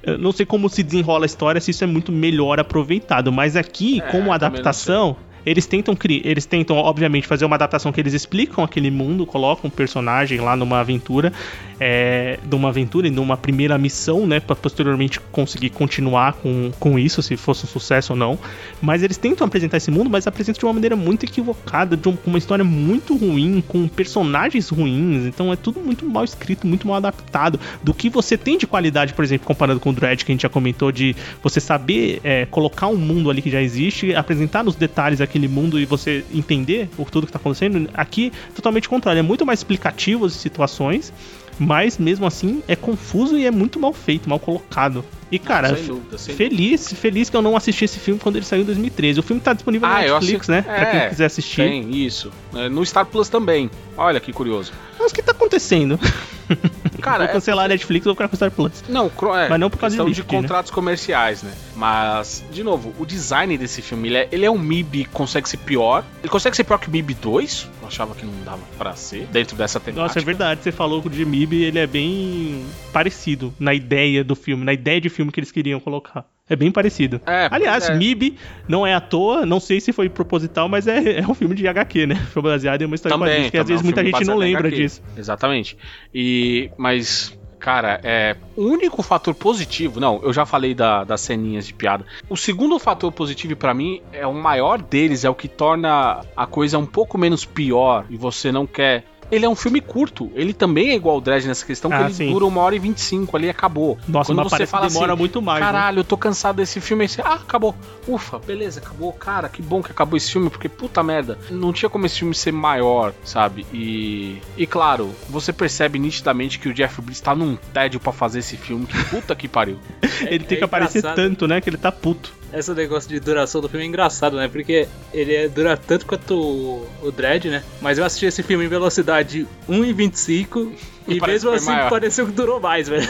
Eu não sei como se desenrola a história, se isso é muito melhor aproveitado, mas aqui, É, como adaptação. Eles tentam criar, eles tentam, obviamente, fazer uma adaptação que eles explicam aquele mundo, colocam um personagem lá numa aventura, é, numa aventura e numa primeira missão, né, para posteriormente conseguir continuar com, com isso, se fosse um sucesso ou não. Mas eles tentam apresentar esse mundo, mas apresentam de uma maneira muito equivocada, de um- uma história muito ruim, com personagens ruins. Então é tudo muito mal escrito, muito mal adaptado. Do que você tem de qualidade, por exemplo, comparando com o Dread, que a gente já comentou, de você saber é, colocar um mundo ali que já existe, apresentar nos detalhes aquele mundo e você entender o tudo que tá acontecendo. Aqui, totalmente contrário. É muito mais explicativo as situações. Mas mesmo assim é confuso e é muito mal feito, mal colocado. E cara, sem dúvida, sem feliz, feliz que eu não assisti esse filme quando ele saiu em 2013. O filme tá disponível Ah, na Netflix, assisti- né? Pra quem é, quiser assistir. Tem, isso. É, no Star Plus também. Olha que curioso. Mas o que tá acontecendo? (laughs) Cara, (laughs) vou é- cancelar a Netflix e vou ficar com o Star Plus. Não, é, Mas não por causa de questão de né? contratos comerciais, né? Mas, de novo, o design desse filme, ele é, ele é um MIB, consegue ser pior. Ele consegue ser pior que o MIB 2. Eu achava que não dava pra ser, dentro dessa temática. Nossa, é verdade. Você falou que o de MIB, ele é bem parecido na ideia do filme, na ideia de filme que eles queriam colocar. É bem parecido. É, Aliás, é. MIB não é à toa, não sei se foi proposital, mas é, é um filme de HQ, né? Foi baseado em uma história Também, quadrinhos, que às também é vezes um muita gente não lembra disso. Exatamente. E, mas, cara, é, o único fator positivo, não, eu já falei da- das ceninhas de piada. O segundo fator positivo pra mim é o maior deles, é o que torna a coisa um pouco menos pior e você não quer. Ele é um filme curto. Ele também é igual ao Dredd nessa questão, que Ah, ele sim. dura uma hora e vinte e cinco ali e acabou. Nossa, Quando mas você fala que demora assim, muito mais. né? Caralho, eu tô cansado desse filme. Aí você, ah, acabou. Ufa, beleza, acabou. Cara, que bom que acabou esse filme, porque puta merda. Não tinha como esse filme ser maior, sabe? E. E claro, você percebe nitidamente que o Jeff Bridges tá num tédio pra fazer esse filme. Que puta que pariu. (laughs) Ele tem é que aparecer engraçado. tanto, né? Que ele tá puto. Esse negócio de duração do filme é engraçado, né? Porque ele é- dura tanto quanto o, o Dredd, né? Mas eu assisti esse filme em velocidade 1,25 e Parece mesmo assim maior. pareceu que durou mais, velho.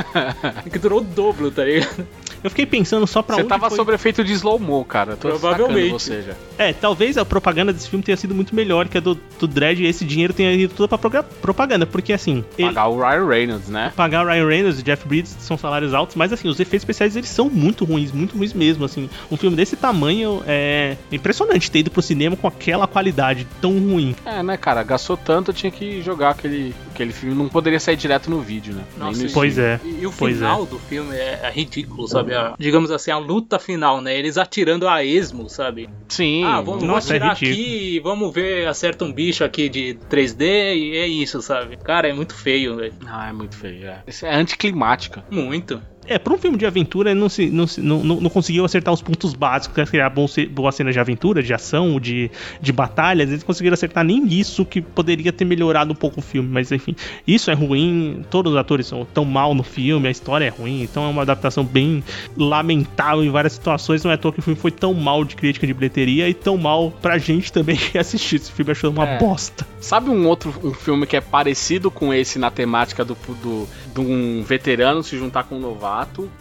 (laughs) que durou o dobro, tá ligado? Eu fiquei pensando só pra Você onde tava foi... sob efeito de slow-mo, cara. Eu Tô Provavelmente. Você já. É, talvez a propaganda desse filme tenha sido muito melhor que a do, do Dredd e esse dinheiro tenha ido tudo pra propaganda, porque assim... ele- Pagar o Ryan Reynolds, né? pagar o Ryan Reynolds e Jeff Bridges são salários altos, mas assim, os efeitos especiais eles são muito ruins, muito ruins mesmo, assim. Um filme desse tamanho é impressionante ter ido pro cinema com aquela qualidade tão ruim. É, né, cara? Gastou tanto, tinha que jogar aquele, aquele filme. Não poderia sair direto no vídeo, né? Nossa, no e- Pois é. E, e o Pois final do filme é, é ridículo, sabe? A- digamos assim, a luta final, né? Eles atirando a esmo, sabe? Sim. ah, vamos, Nossa, é atirar ridículo. aqui, vamos ver, acerta um bicho aqui de 3D e é isso, sabe? Cara, é muito feio, velho. Ah, é muito feio, é. Isso é anticlimática. Muito. É, pra um filme de aventura, não, se, não, se- não, não, não conseguiu acertar os pontos básicos, que é criar boas cenas de aventura, de ação, de, de batalhas. Eles conseguiram acertar nem isso que poderia ter melhorado um pouco o filme. Mas enfim, isso é ruim. Todos os atores são tão mal no filme, a história é ruim. Então é uma adaptação bem lamentável em várias situações. Não é à toa que o filme foi tão mal de crítica de bilheteria e tão mal pra gente também (laughs) que assistiu. Esse filme achou uma É. bosta. Sabe um outro um filme que é parecido com esse na temática do, do, de um veterano se juntar com um novato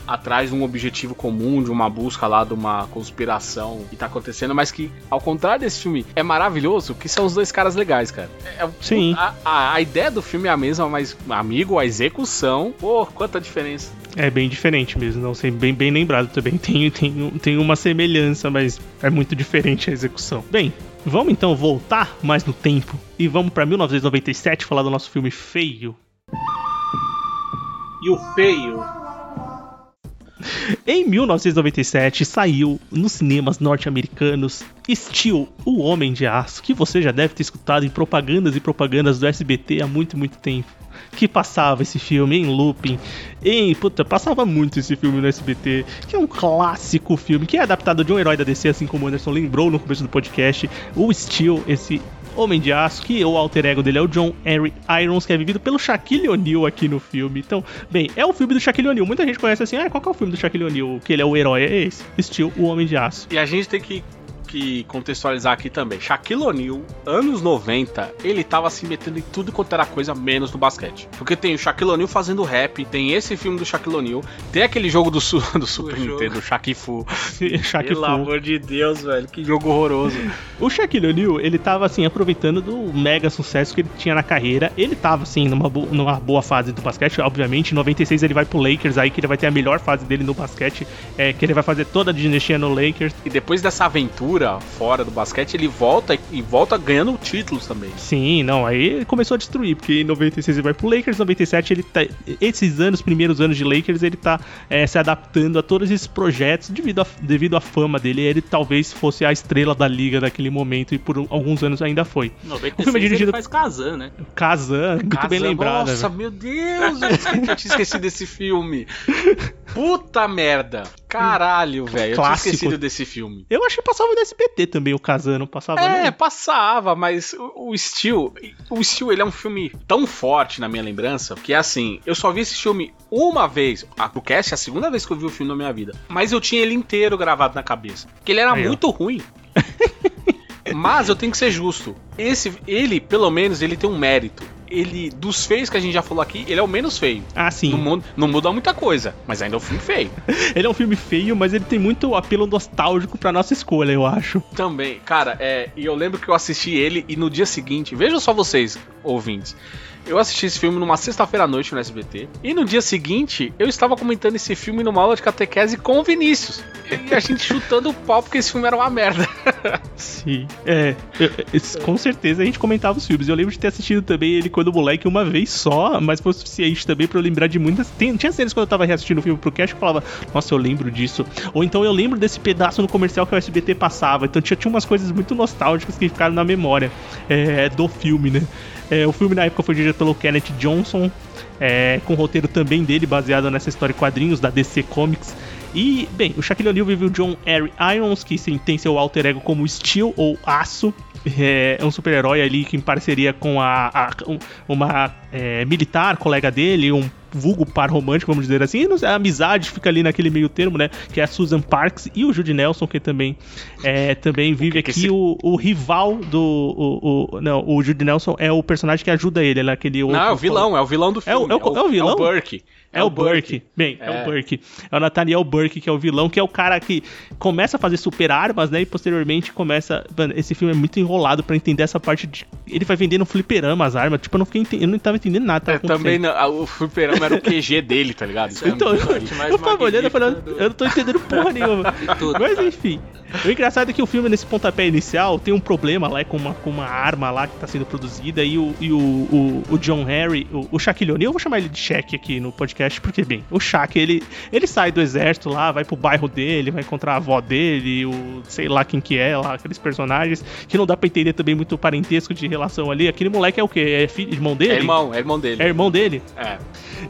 atrás de um objetivo comum, de uma busca lá, de uma conspiração que tá acontecendo, mas que, ao contrário desse filme, é maravilhoso, que são os dois caras legais, cara. É- Sim. A, a, a ideia do filme é a mesma, mas, amigo, a execução, pô, quanta diferença. É bem diferente mesmo, não sei, bem, bem lembrado também. Tem, tem, tem uma semelhança, mas é muito diferente a execução. Bem, vamos então voltar mais no tempo e vamos pra 1997 falar do nosso filme feio. E o feio? Em 1997 saiu nos cinemas norte-americanos Steel, o Homem de Aço, que você já deve ter escutado em propagandas e propagandas do SBT há muito, muito tempo. Que passava esse filme em looping, em. Puta, passava muito esse filme no SBT, que é um clássico filme, que é adaptado de um herói da DC, assim como o Anderson lembrou no começo do podcast. O Steel, esse Homem de Aço, que o alter ego dele é o John Henry Irons, que é vivido pelo Shaquille O'Neal aqui no filme. Então, bem, é o filme do Shaquille O'Neal. Muita gente conhece assim, ah, qual que é o filme do Shaquille O'Neal? Que ele é o herói, é esse. Steel, o Homem de Aço. E a gente tem que, que contextualizar aqui também. Shaquille O'Neal, anos 90, ele tava se metendo em tudo quanto era coisa, menos no basquete. Porque tem o Shaquille O'Neal fazendo rap, tem esse filme do Shaquille O'Neal, tem aquele jogo do, su (laughs) do Super jogo. Nintendo, Shaq Fu. (laughs) Pelo amor de Deus, velho, que jogo horroroso. O Shaquille O'Neal, ele tava assim, aproveitando do mega sucesso que ele tinha na carreira. Ele tava assim, numa, bo- numa boa fase do basquete, obviamente. Em 96 ele vai pro Lakers, aí que ele vai ter a melhor fase dele no basquete, é, que ele vai fazer toda a dinastia no Lakers. E depois dessa aventura fora do basquete, ele volta e volta ganhando títulos também. Sim, não, aí ele começou a destruir, porque em 96 ele vai pro Lakers, em 97 ele tá. Esses anos, primeiros anos de Lakers, ele tá é, se adaptando a todos esses projetos devido, a, devido à fama dele. Ele talvez fosse a estrela da liga naquele momento e por alguns anos ainda foi. 96 O filme é dirigido- ele faz Kazan, né? Kazan, muito bem Casa- lembrado. Nossa, velho. meu Deus, eu tinha esquecido desse filme. (laughs) Puta merda. Caralho, velho. Eu tinha esquecido desse filme. Eu achei que passava no SBT também, o Kazan, não passava É, né? passava, mas o, o Steel, o Steel, ele é um filme tão forte na minha lembrança, que é assim, eu só vi esse filme uma vez, a o cast é a segunda vez que eu vi o filme na minha vida, mas eu tinha ele inteiro gravado na cabeça, que ele era Aí, ó. muito ruim. (laughs) mas eu tenho que ser justo. Esse, ele, pelo menos, ele tem um mérito. Ele, dos feios que a gente já falou aqui, ele é o menos feio. Ah, sim. Não, mu- não muda muita coisa, mas ainda é um filme feio. (laughs) Ele é um filme feio, mas ele tem muito apelo nostálgico pra nossa escolha, eu acho. Também, cara, é, e eu lembro que eu assisti ele e no dia seguinte, vejam só vocês, ouvintes. Eu assisti esse filme numa sexta-feira à noite no SBT. E no dia seguinte, eu estava comentando esse filme numa aula de catequese com o Vinícius. E a gente chutando o pau porque esse filme era uma merda. (laughs) Sim. É, eu- eu- com certeza a gente comentava os filmes. Eu lembro de ter assistido também ele quando moleque uma vez só, mas foi o suficiente também pra eu lembrar de muitas. Tem, tinha cenas quando eu tava reassistindo o filme pro cast que eu falava, nossa, eu lembro disso. Ou então eu lembro desse pedaço no comercial que o SBT passava. Então tinha, tinha umas coisas muito nostálgicas que ficaram na memória é, do filme, né? É, o filme na época foi dirigido pelo Kenneth Johnson, é, com roteiro também dele, baseado nessa história de quadrinhos da DC Comics. E, bem, o Shaquille O'Neal vive o John Harry Irons, que tem seu alter ego como Steel ou Aço. É, é um super-herói ali que em parceria com a, a- um- uma é, militar, colega dele, um vulgo par romântico, vamos dizer assim. E a amizade fica ali naquele meio termo, né? Que é a Susan Parks e o Jude Nelson, que também, é, também vive que aqui esse... o, o, rival do. O, o, não, o Jude Nelson é o personagem que ajuda ele, ele é aquele outro. Não, é o vilão, é o vilão do filme. É o, é o, é o vilão? É o Burke. É, é o Burke. Burke. Bem, é. é. o Burke. É o Nathaniel Burke, que é o vilão, que é o cara que começa a fazer super armas, né? E posteriormente começa. Mano, esse filme é muito enrolado para entender essa parte de. Ele vai vendendo fliperama as armas. Tipo, eu não, fiquei ent... eu não tava entendendo nada. É, também não, o fliperama era o QG dele, tá ligado? Isso então, é eu tava olhando e falando, eu não tô entendendo porra nenhuma. Mas enfim. O engraçado é que o filme, nesse pontapé inicial, tem um problema lá com uma, com uma arma lá que tá sendo produzida e o, e o, o, o John Harry, o, o Shaquille O'Neal, eu vou chamar ele de Shaq aqui no podcast, porque, bem, o Shaq, ele, ele sai do exército lá, vai pro bairro dele, vai encontrar a avó dele, o sei lá quem que é lá, aqueles personagens, que não dá pra entender também muito parentesco de relação ali. Aquele moleque é o quê? É filho, irmão dele? É irmão, é irmão dele. É irmão dele? É.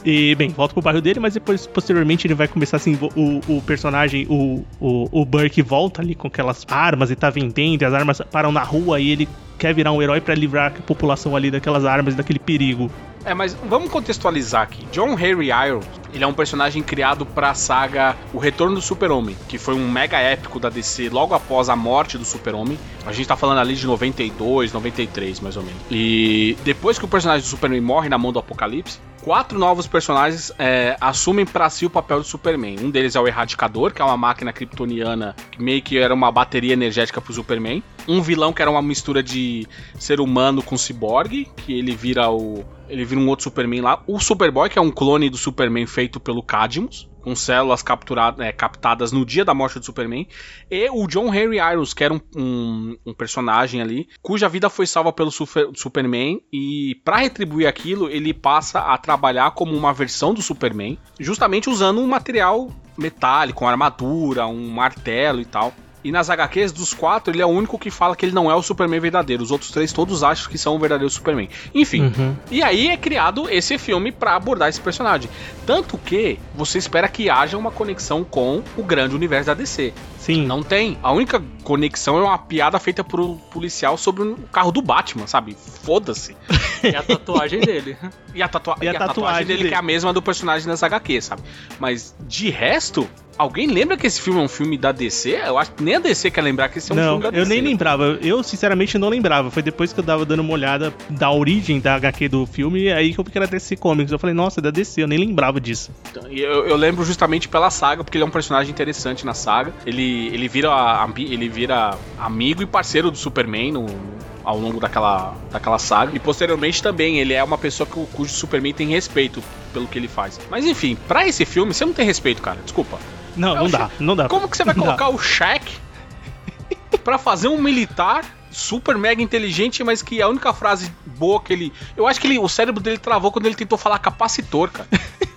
E, bem, volta pro bairro dele, mas depois, posteriormente, ele vai começar assim, o, o personagem, o, o, o Burke volta ali com aquelas armas e tá vendendo, e as armas param na rua e ele quer virar um herói para livrar a população ali daquelas armas e daquele perigo. É, mas vamos contextualizar aqui. John Harry Irons, ele é um personagem criado para a saga O Retorno do Super-Homem, que foi um mega épico da DC logo após a morte do Super-Homem. A gente tá falando ali de 92, 93, mais ou menos. E depois que o personagem do Superman morre na mão do Apocalipse, quatro novos personagens é, assumem para si o papel do Superman. Um deles é o Erradicador, que é uma máquina kryptoniana que meio que era uma bateria energética pro Superman. Um vilão que era uma mistura de ser humano com ciborgue, que ele vira o ele vira um outro Superman lá. O Superboy, que é um clone do Superman feito pelo Cadmus com células capturadas, é, captadas no dia da morte do Superman, e o John Henry Irons, que era um, um, um personagem ali, cuja vida foi salva pelo super, Superman, e para retribuir aquilo, ele passa a trabalhar como uma versão do Superman, justamente usando um material metálico, uma armadura, um martelo e tal. E nas HQs dos quatro, ele é o único que fala que ele não é o Superman verdadeiro. Os outros três todos acham que são o verdadeiro Superman. Enfim. Uhum. E aí é criado esse filme para abordar esse personagem. Tanto que você espera que haja uma conexão com o grande universo da DC. Sim. Não tem. A única conexão é uma piada feita por um policial sobre o carro do Batman, sabe? Foda-se. (laughs) E a tatuagem dele. E a, tatua e a, e a tatuagem, tatuagem dele, dele, que é a mesma do personagem das HQ, sabe? Mas de resto, Alguém lembra que esse filme é um filme da DC? Eu acho que nem a DC quer lembrar que esse é um não, filme da DC. Eu nem lembrava. Eu, sinceramente, não lembrava. Foi depois que eu dava dando uma olhada da origem da HQ do filme, e aí que eu vi que era DC Comics. Eu falei, nossa, é da DC, eu nem lembrava disso. Então, eu, eu, lembro justamente pela saga, porque ele é um personagem interessante na saga. Ele, ele, vira, ele vira amigo e parceiro do Superman no, ao longo daquela, daquela saga. E posteriormente também, ele é uma pessoa que, cujo Superman tem respeito pelo que ele faz. Mas enfim, para esse filme, você não tem respeito, cara. Desculpa. Não, não dá, não dá. Como que você vai colocar o Shaq para fazer um militar super mega inteligente, mas que a única frase boa que ele. Eu acho que ele, o cérebro dele travou quando ele tentou falar capacitor, cara.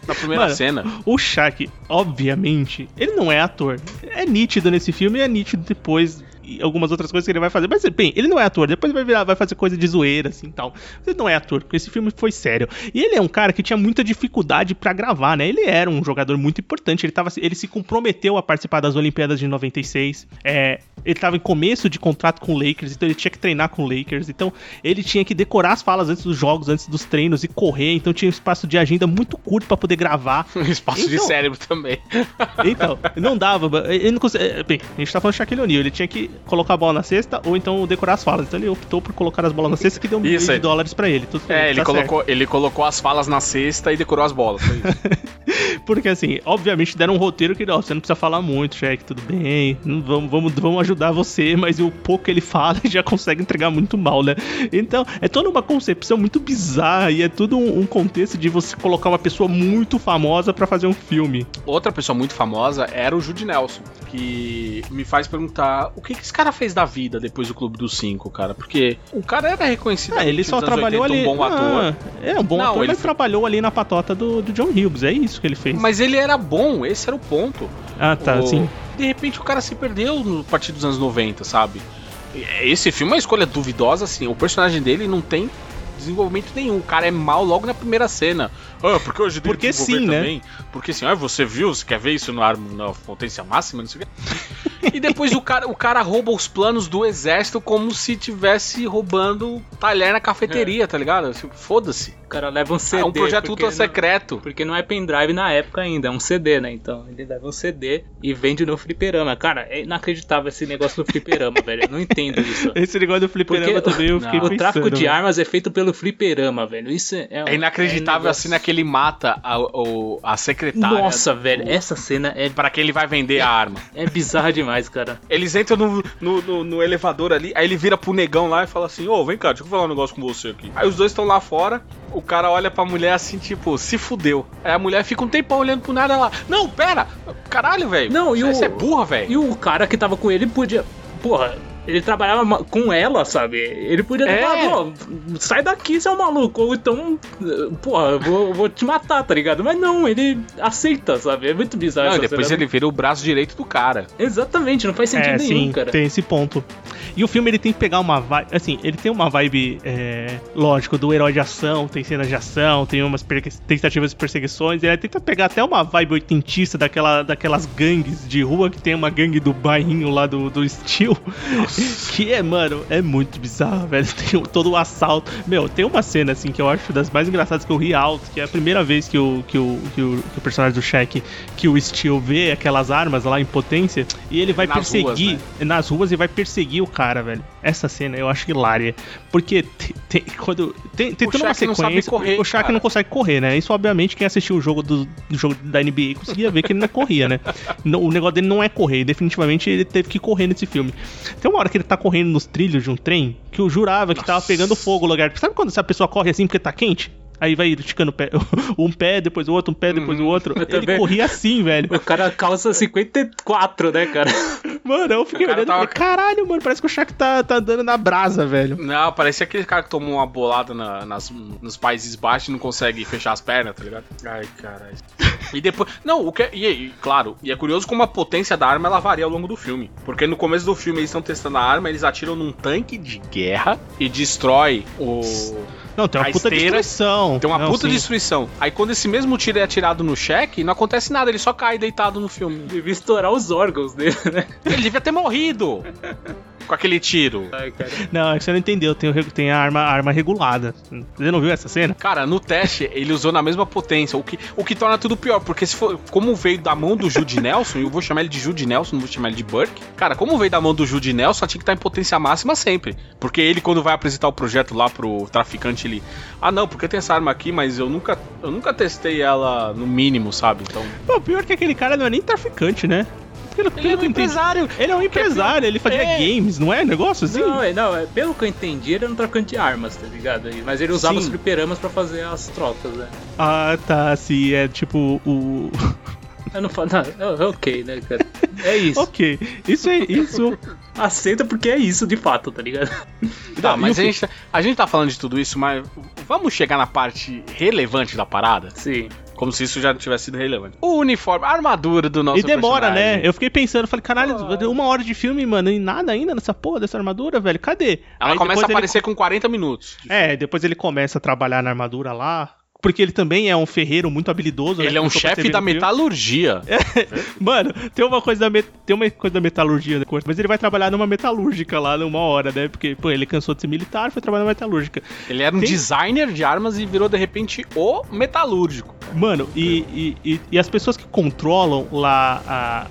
Na primeira Mano, cena. O Shaq, obviamente, ele não é ator. É nítido nesse filme e é nítido depois algumas outras coisas que ele vai fazer. Mas, bem, ele não é ator, depois vai virar, vai fazer coisa de zoeira, assim tal. Ele não é ator, porque esse filme foi sério. E ele é um cara que tinha muita dificuldade para gravar, né? Ele era um jogador muito importante, ele, tava, ele se comprometeu a participar das Olimpíadas de 96. É, ele tava em começo de contrato com o Lakers, então ele tinha que treinar com o Lakers. Então ele tinha que decorar as falas antes dos jogos, antes dos treinos e correr. Então tinha um espaço de agenda muito curto para poder gravar. (laughs) Um espaço então, de cérebro também. então, não dava. Ele não consegue, bem, a gente tá falando de Shaquille O'Neal, ele tinha que colocar a bola na cesta ou então decorar as falas. Então ele optou por colocar as bolas na cesta que deu um milhão de dólares para ele. Tudo é, ele, tá colocou, ele colocou as falas na cesta e decorou as bolas. (laughs) Porque assim, obviamente deram um roteiro que ó, você não precisa falar muito, cheque, tudo bem. Vamos, vamos, vamos ajudar você, mas o pouco que ele fala (laughs) já consegue entregar muito mal, né? Então, é toda uma concepção muito bizarra e é tudo um, um contexto de você colocar uma pessoa muito famosa para fazer um filme. Outra pessoa muito famosa era o Jude Nelson, que me faz perguntar o que, que esse cara fez da vida depois do Clube dos Cinco, cara? Porque o cara era reconhecido. Ah, ele só trabalhou 80, ali. Um bom ator. é, um bom não, ator, ele mas trabalhou ali na patota do, do John Hughes. É isso que ele fez. Mas ele era bom, esse era o ponto. Ah, tá, o... sim. De repente o cara se perdeu no partir dos anos 90, sabe? Esse filme é uma escolha duvidosa, assim. O personagem dele não tem desenvolvimento nenhum. O cara é mal logo na primeira cena. Ah, porque hoje tem Porque sim, né? também. Porque assim, ah, você viu, você quer ver isso no ar, na potência máxima, não sei o quê. (laughs) e depois o cara, o cara rouba os planos do exército como se tivesse roubando talher na cafeteria, é. tá ligado? Assim, foda-se. cara leva um CD. É um projeto ultra não- secreto. Porque não é pendrive na época ainda, é um CD, né? Então ele leva um CD e vende no fliperama. Cara, é inacreditável esse negócio do fliperama, (laughs) velho. Eu não entendo isso. Esse negócio do fliperama Porque também eu fiquei o pensando. tráfico de armas é feito pelo fliperama, velho. Isso é. É inacreditável é a cena que ele mata a, o- a secretária. Nossa, velho, essa cena é, Pra que ele vai vender a arma. é bizarra demais, cara. Eles entram no, no, no- no elevador ali, aí ele vira pro negão lá e fala assim: Ô, vem cá, deixa eu falar um negócio com você aqui. Aí os dois estão lá fora, o cara olha pra mulher assim, tipo, se fudeu. Aí a mulher fica um tempão olhando pro nada lá. Não, pera! Caralho, velho. Não, e o- Você é burra, velho. E o cara que tava com ele podia. Porra, ele trabalhava com ela, sabe? Ele podia ter É. falado, sai daqui, seu maluco. Ou então, porra, eu vou, vou te matar, tá ligado? Mas não, ele aceita, sabe? É muito bizarro Não, depois cena. ele vira o braço direito do cara. Exatamente, não faz sentido É, nenhum, sim, cara. tem esse ponto. E o filme ele tem que pegar uma vibe. Assim, ele tem uma vibe, é, lógico, do herói de ação, tem cenas de ação, tem umas tentativas de perseguições. Ele tenta pegar até uma vibe oitentista daquela, daquelas gangues de rua que tem uma gangue do bairrinho lá do, do Steel. Que é, mano, é muito bizarro, velho. (laughs) Tem todo o assalto. Meu, tem uma cena assim que eu acho das mais engraçadas que eu ri alto, que é a primeira vez que o, que o, que o, que o personagem do Shaq, que o Steel vê aquelas armas lá em potência, e ele vai Nas perseguir ruas, nas ruas e vai perseguir o cara, velho. Essa cena eu acho hilária. Porque tem, tem- quando, tem, tem toda uma sequência. correr, o Shaq cara. não consegue correr, né? Isso, obviamente, quem assistiu o jogo do, do jogo da NBA conseguia ver que ele não corria, né? (laughs) O negócio dele não é correr. Definitivamente ele teve que correr nesse filme. Tem uma hora que ele tá correndo nos trilhos de um trem que eu jurava que tava pegando fogo o lugar. Sabe quando essa pessoa corre assim porque tá quente? Aí vai esticando pé, (laughs) um pé, depois o outro, um pé, depois o outro. Eu Ele também. corria assim, velho. O cara calça 54, né, cara? (laughs) Mano, eu fiquei olhando e tava- falei, caralho, mano, parece que o Shaq tá, tá andando na brasa, velho. Não, parecia aquele cara que tomou uma bolada na- nas, nos Países Baixos e não consegue fechar as pernas, tá ligado? Ai, caralho. (laughs) E depois. Não, o que. é- E, e, claro, e é curioso como a potência da arma ela varia ao longo do filme. Porque no começo do filme eles estão testando a arma, eles atiram num tanque de guerra e destrói o. Não, tem uma A puta esteira- destruição. Tem uma Não, puta sim. destruição. Aí quando esse mesmo tiro é atirado no cheque, não acontece nada, ele só cai deitado no filme. Devia estourar os órgãos dele, né? Ele devia ter morrido com aquele tiro. Ai. Não, é que você não entendeu. Tem, tem a arma, a arma regulada. Você não viu essa cena? Cara, no teste ele usou na mesma potência, o que, o que torna tudo pior, porque se for, como veio da mão do Jude (laughs) Nelson, eu vou chamar ele de Jude Nelson, não vou chamar ele de Burke. Cara, como veio da mão do Jude Nelson, tinha que estar em potência máxima sempre. Porque ele, quando vai apresentar o projeto lá pro traficante, ele. Ah não, porque tem essa arma aqui, mas eu nunca, eu nunca testei ela no mínimo, sabe? Então. Pô, pior que aquele cara não é nem traficante, né? Ele é um (laughs) entendi. empresário. Ele é um empresário, ele fazia É. games, não é? Negócio assim? Não, é, não, é, pelo que eu entendi, ele era um traficante de armas, tá ligado? Mas ele usava Sim. os fliperamas pra fazer as trocas, né? Ah, tá, sim, é tipo o. (laughs) Eu não falo. Não, é ok, né, cara? É (laughs) isso. ok, isso é isso. Aceita porque é isso de fato, tá ligado? Tá, mas a gente, tá- a gente tá falando de tudo isso, mas vamos chegar na parte relevante da parada? Sim. Como se isso já não tivesse sido relevante. O uniforme, a armadura do nosso E demora, personagem. né? Eu fiquei pensando, falei, caralho, uma hora de filme, mano, e nada ainda nessa porra dessa armadura, velho. Cadê? Ela Aí começa a depois ele aparecer com 40 minutos. É, depois ele começa a trabalhar na armadura lá. Porque ele também é um ferreiro muito habilidoso, né? Ele é um chefe da metalurgia. (laughs) Mano, tem uma coisa da, met- tem uma coisa da metalurgia, depois, mas ele vai trabalhar numa metalúrgica lá numa hora, né? Porque, pô, ele cansou de ser militar, foi trabalhar na metalúrgica. Ele era um Tem- designer de armas e virou de repente o metalúrgico. Mano, e, e, e, e as pessoas que controlam lá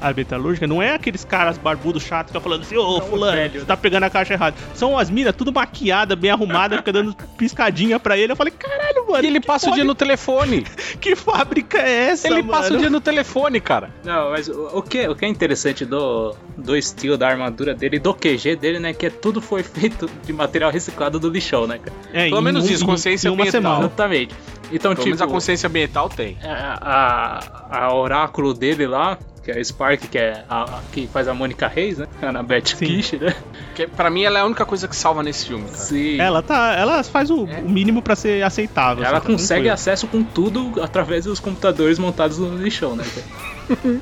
a, a metalúrgica não é aqueles caras barbudos chatos que ficam falando assim, ô fulano, velho, você tá pegando a caixa errada. São as minas tudo maquiada, bem arrumada, fica dando (laughs) piscadinha pra ele. Eu falei, caralho, mano. E ele passa o dia no telefone. (laughs) Que fábrica é essa, ele mano? passa o dia no telefone, cara. Não, mas o, o que, o que é interessante do, do estilo da armadura dele, do QG dele, né? Que é tudo foi feito de material reciclado do lixão, né, cara? É, Pelo menos um- isso, consciência ambiental. semana. Exatamente. Então, Pelo tipo, menos a consciência ambiental tem. a, a, a oráculo dele lá, que é a Spark, que é a, a- que faz a Mônica Reis, né? (laughs) A Annabeth Sim. Kish, né? Que, pra mim, ela é a única coisa que salva nesse filme, cara. Sim. Ela tá, ela faz o, o mínimo pra ser aceitável. Ela assim, tá consegue acesso com tudo através dos computadores montados no lixão, né? cara?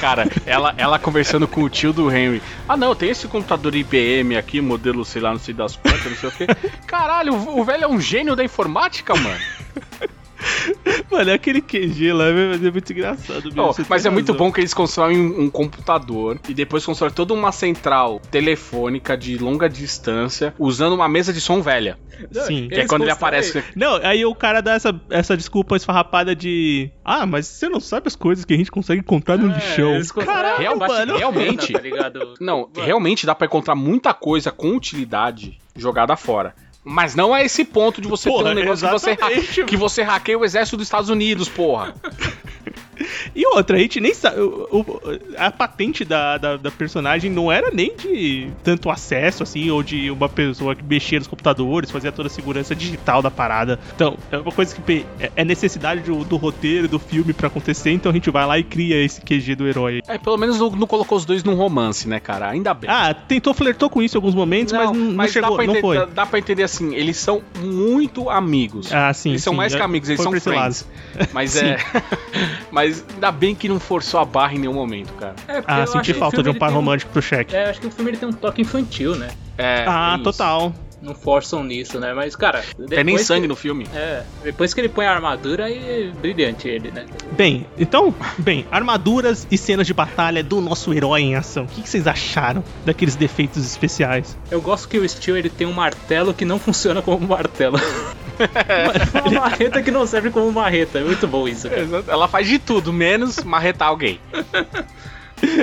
Cara, ela, ela conversando com o tio do Henry. Ah, não, tem esse computador IBM aqui, modelo, sei lá, não sei das quantas, não sei o quê. Caralho, o, o velho é um gênio da informática, mano. Mano, aquele QG lá mas é muito engraçado. Oh, mas é muito bom que eles constroem um, um, computador e depois constroem toda uma central telefônica de longa distância usando uma mesa de som velha. Sim. Que é quando ele aparece. Não, aí o cara dá essa, essa desculpa esfarrapada de. Ah, mas você não sabe as coisas que a gente consegue encontrar no é, lixão. Caralho, Real, mano. Realmente. (laughs) Tá não, realmente dá para encontrar muita coisa com utilidade jogada fora. Mas não é esse ponto de você porra, ter um negócio que você, que você hackeia o exército dos Estados Unidos, porra. (laughs) (laughs) E outra, a gente nem sabe. A patente da, da, da, personagem não era nem de tanto acesso, assim, ou de uma pessoa que mexia nos computadores, fazia toda a segurança digital da parada. Então, é uma coisa que é, é necessidade do, do roteiro, do filme para acontecer, então a gente vai lá e cria esse QG do herói. É, pelo menos não, não, colocou os dois num romance, né, cara? Ainda bem. Ah, tentou, flertou com isso em alguns momentos, não, mas não, mas chegou, dá não entender, foi. Dá, dá pra entender assim, eles são muito amigos. Ah, sim. Eles sim, são mais que amigos, eles são friends. Mas (laughs) é. (laughs) mas ainda bem que não forçou a barra em nenhum momento, cara. É, ah, senti falta de um par romântico um... pro cheque. É, acho que o filme ele tem um toque infantil, né? É. Ah, total não forçam nisso, né? Mas, cara. Tem nem sangue que, no filme. É. Depois que ele põe a armadura, aí é brilhante ele, né? Bem, então, bem, armaduras e cenas de batalha do nosso herói em ação. O que, que vocês acharam daqueles defeitos especiais? Eu gosto que o Steel ele tem um martelo que não funciona como um martelo. (laughs) uma marreta que não serve como marreta. É muito bom isso. Cara. Ela faz de tudo, menos marretar alguém. (laughs)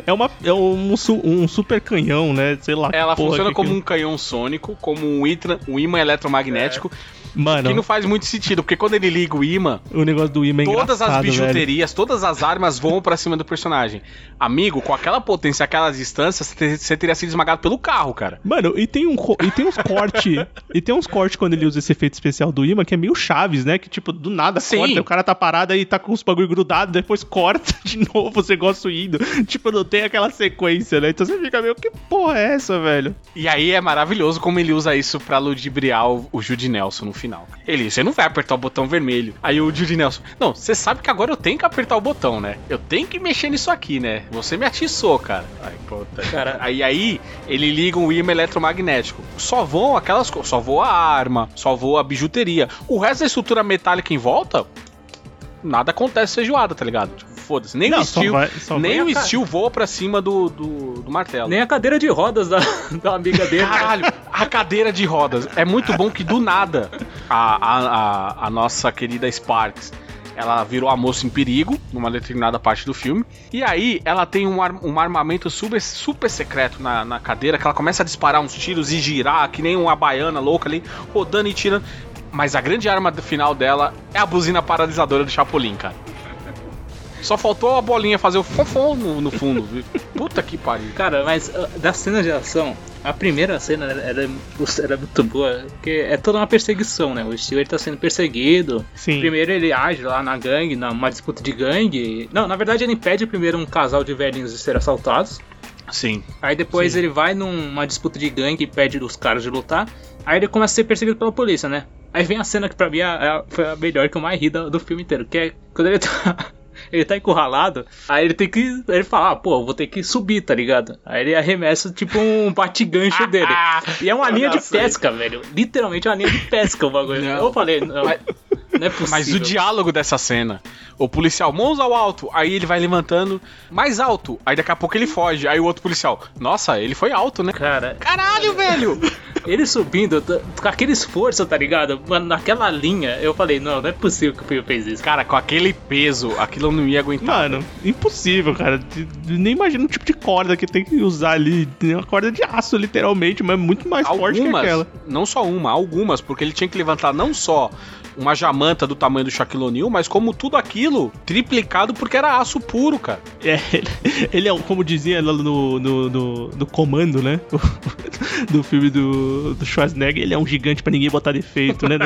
É, uma, é um, um super canhão, né? Sei lá. Ela funciona como que... um canhão sônico, como um, itra, um imã eletromagnético. É. Mano. Que não faz muito sentido, porque quando ele liga o imã. O negócio do imã é Todas as bijuterias, velho. todas as armas voam para cima do personagem. Amigo, com aquela potência, aquelas distâncias, você teria sido esmagado pelo carro, cara. Mano, e tem, um, e tem uns cortes. (laughs) e tem uns cortes quando ele usa esse efeito especial do imã que é meio chaves, né? Que tipo, do nada Sim. corta, o cara tá parado e tá com os bagulho grudado, depois corta (laughs) de novo, você gosta indo. Tipo, não tem aquela sequência, né? Então você fica meio, que porra é essa, velho? E aí é maravilhoso como ele usa isso pra ludibriar o, o Jude Nelson no final. Ele, você não vai apertar o botão vermelho. Aí o Judy Nelson, não, você sabe que agora eu tenho que apertar o botão, né? Eu tenho que mexer nisso aqui, né? Você me atiçou, cara. Aí, puta, cara. Aí, aí ele liga um imã eletromagnético. Só voam aquelas coisas, só voa a arma, só voa a bijuteria. O resto da estrutura metálica em volta, nada acontece feijoada, tá ligado? Foda-se. Nem não, o Steel, vai, nem o Steel voa pra cima do, do, do, martelo. Nem a cadeira de rodas da, (laughs) da amiga dele. Caralho, a cadeira de rodas. É muito bom que do nada a, a, a, a nossa querida Sparks ela virou a moça em perigo numa determinada parte do filme. E aí ela tem um, ar, um armamento super, super secreto na, na cadeira que ela começa a disparar uns tiros e girar que nem uma baiana louca ali, rodando e tirando. Mas a grande arma final dela é a buzina paralisadora do Chapolin, cara. Só faltou a bolinha fazer o fofão no, no fundo. Puta que pariu. Cara, mas da cena de ação, a primeira cena era, era muito boa, porque é toda uma perseguição, né? O Steel ele tá sendo perseguido. Sim. Primeiro ele age lá na gangue, numa disputa de gangue. Não, na verdade ele impede primeiro um casal de velhinhos de ser assaltados. Sim. Aí depois Sim. ele vai numa disputa de gangue e pede os caras de lutar. Aí ele começa a ser perseguido pela polícia, né? Aí vem a cena que pra mim é, é, foi a melhor que eu mais ri do, do filme inteiro, que é quando ele tá ele tá encurralado, aí ele tem que. Ele fala, ah, pô, vou ter que subir, tá ligado? Aí ele arremessa tipo um bate-gancho (laughs) dele. E é uma linha de pesca, velho. Literalmente é uma linha de pesca o bagulho. Não. Eu falei, não. Mas... Não é possível. Mas o diálogo dessa cena. O policial, mãos ao alto. Aí ele vai levantando mais alto. Aí daqui a pouco ele foge. Aí o outro policial, nossa, ele foi alto, né? Cara. Caralho, velho! (laughs) Ele subindo, com aquele esforço, tá ligado? Mano, naquela linha, eu falei, não, não é possível que o Pio fez isso. Cara, com aquele peso, aquilo não ia aguentar. Mano, impossível, cara. Nem imagina o tipo de corda que tem que usar ali. Tem uma corda de aço, literalmente, mas muito mais algumas, forte que aquela. Não só uma, algumas, porque ele tinha que levantar não só uma jamanta do tamanho do Shaquille O'Neal, mas como tudo aquilo triplicado porque era aço puro, cara. É, ele é, como dizia no, no, no, no comando, né? (laughs) do filme do, do Schwarzenegger, ele é um gigante para ninguém botar defeito, né?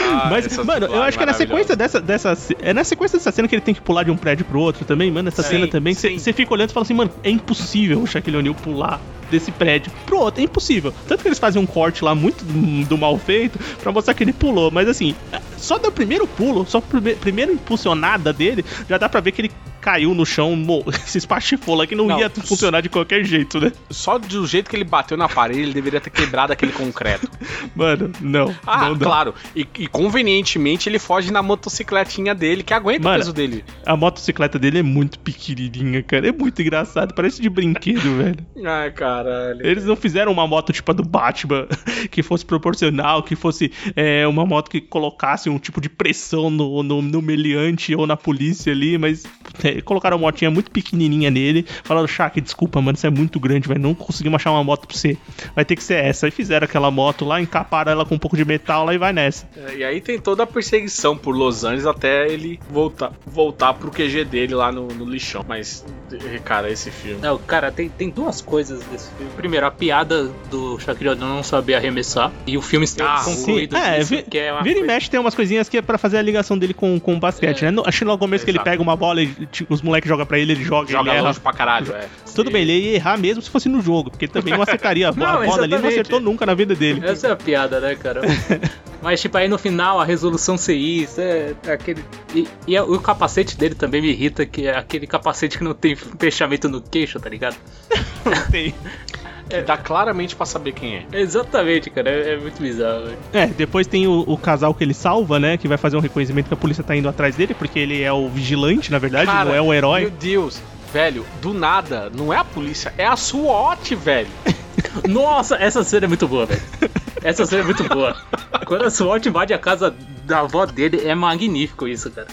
Ah, Mas, mano, eu acho que é na sequência dessa, dessa. É na sequência dessa cena que ele tem que pular de um prédio pro outro também, mano. Essa sim, cena também. Você fica olhando e fala assim, mano, é impossível o Shaquille O'Neal pular desse prédio pro outro. É impossível. Tanto que eles fazem um corte lá muito do, mal feito pra mostrar que ele pulou. Mas assim, só do primeiro pulo, só a primeira impulsionada dele, já dá pra ver que ele caiu no chão, (laughs) se espatifou lá, que não, Não, ia funcionar de qualquer jeito, né? Só do jeito que ele bateu na parede, ele deveria ter quebrado aquele concreto. (laughs) Mano, não. Ah, não claro. E, e convenientemente ele foge na motocicletinha dele, que aguenta Mano, o peso dele. A motocicleta dele é muito pequenininha, cara. É muito engraçado. Parece de brinquedo, (laughs) velho. Ai, caralho. Eles não fizeram uma moto tipo a do Batman, (laughs) que fosse proporcional, que fosse é, uma moto que colocasse um tipo de pressão no, no, no meliante ou na polícia ali, mas é, colocaram uma motinha muito pequenininha nele. Falaram, Shaq, desculpa, mano, isso é muito grande, velho. Não conseguimos achar uma moto pra você. Vai ter que ser essa. Aí fizeram aquela moto lá, encaparam ela com um pouco de metal lá e vai nessa. É, E aí tem toda a perseguição por Los Angeles até ele voltar, voltar pro QG dele lá no, no lixão. Mas, cara, esse filme. Não, cara, tem, tem duas coisas desse filme. Primeiro, a piada do Shaquille O'Neal não saber arremessar. E o filme ser Ah, concluído É, nisso, vi- que é uma vira e coisa- mexe tem umas coisinhas que é pra fazer a ligação dele com, com o basquete, É. né? No- Acho que no começo que ele pega uma bola e tipo, os moleques jogam pra ele, ele joga, Joga ele erra. pra caralho, é. Tudo bem, ele ia errar mesmo se fosse no jogo, porque ele também não acertaria a (laughs) bola, Não, a bola ali, não acertou nunca na vida dele. Essa é a piada, né, cara? (laughs) Mas, tipo, aí no final a resolução ser isso, é aquele. E, e o capacete dele também me irrita, que é aquele capacete que não tem fechamento no queixo, tá ligado? (laughs) Tem. Que dá claramente pra saber quem é. Exatamente, cara, é, é muito bizarro. velho. É, depois tem o, o casal que ele salva, né? Que vai fazer um reconhecimento que a polícia tá indo atrás dele, porque ele é o vigilante, na verdade, Cara, não é o herói. Meu Deus, velho, do nada, não é a polícia, é a SWAT, velho. (laughs) Nossa, essa cena é muito boa, velho. Essa cena é muito boa. Quando a SWAT invade a casa da avó dele, é magnífico isso, cara.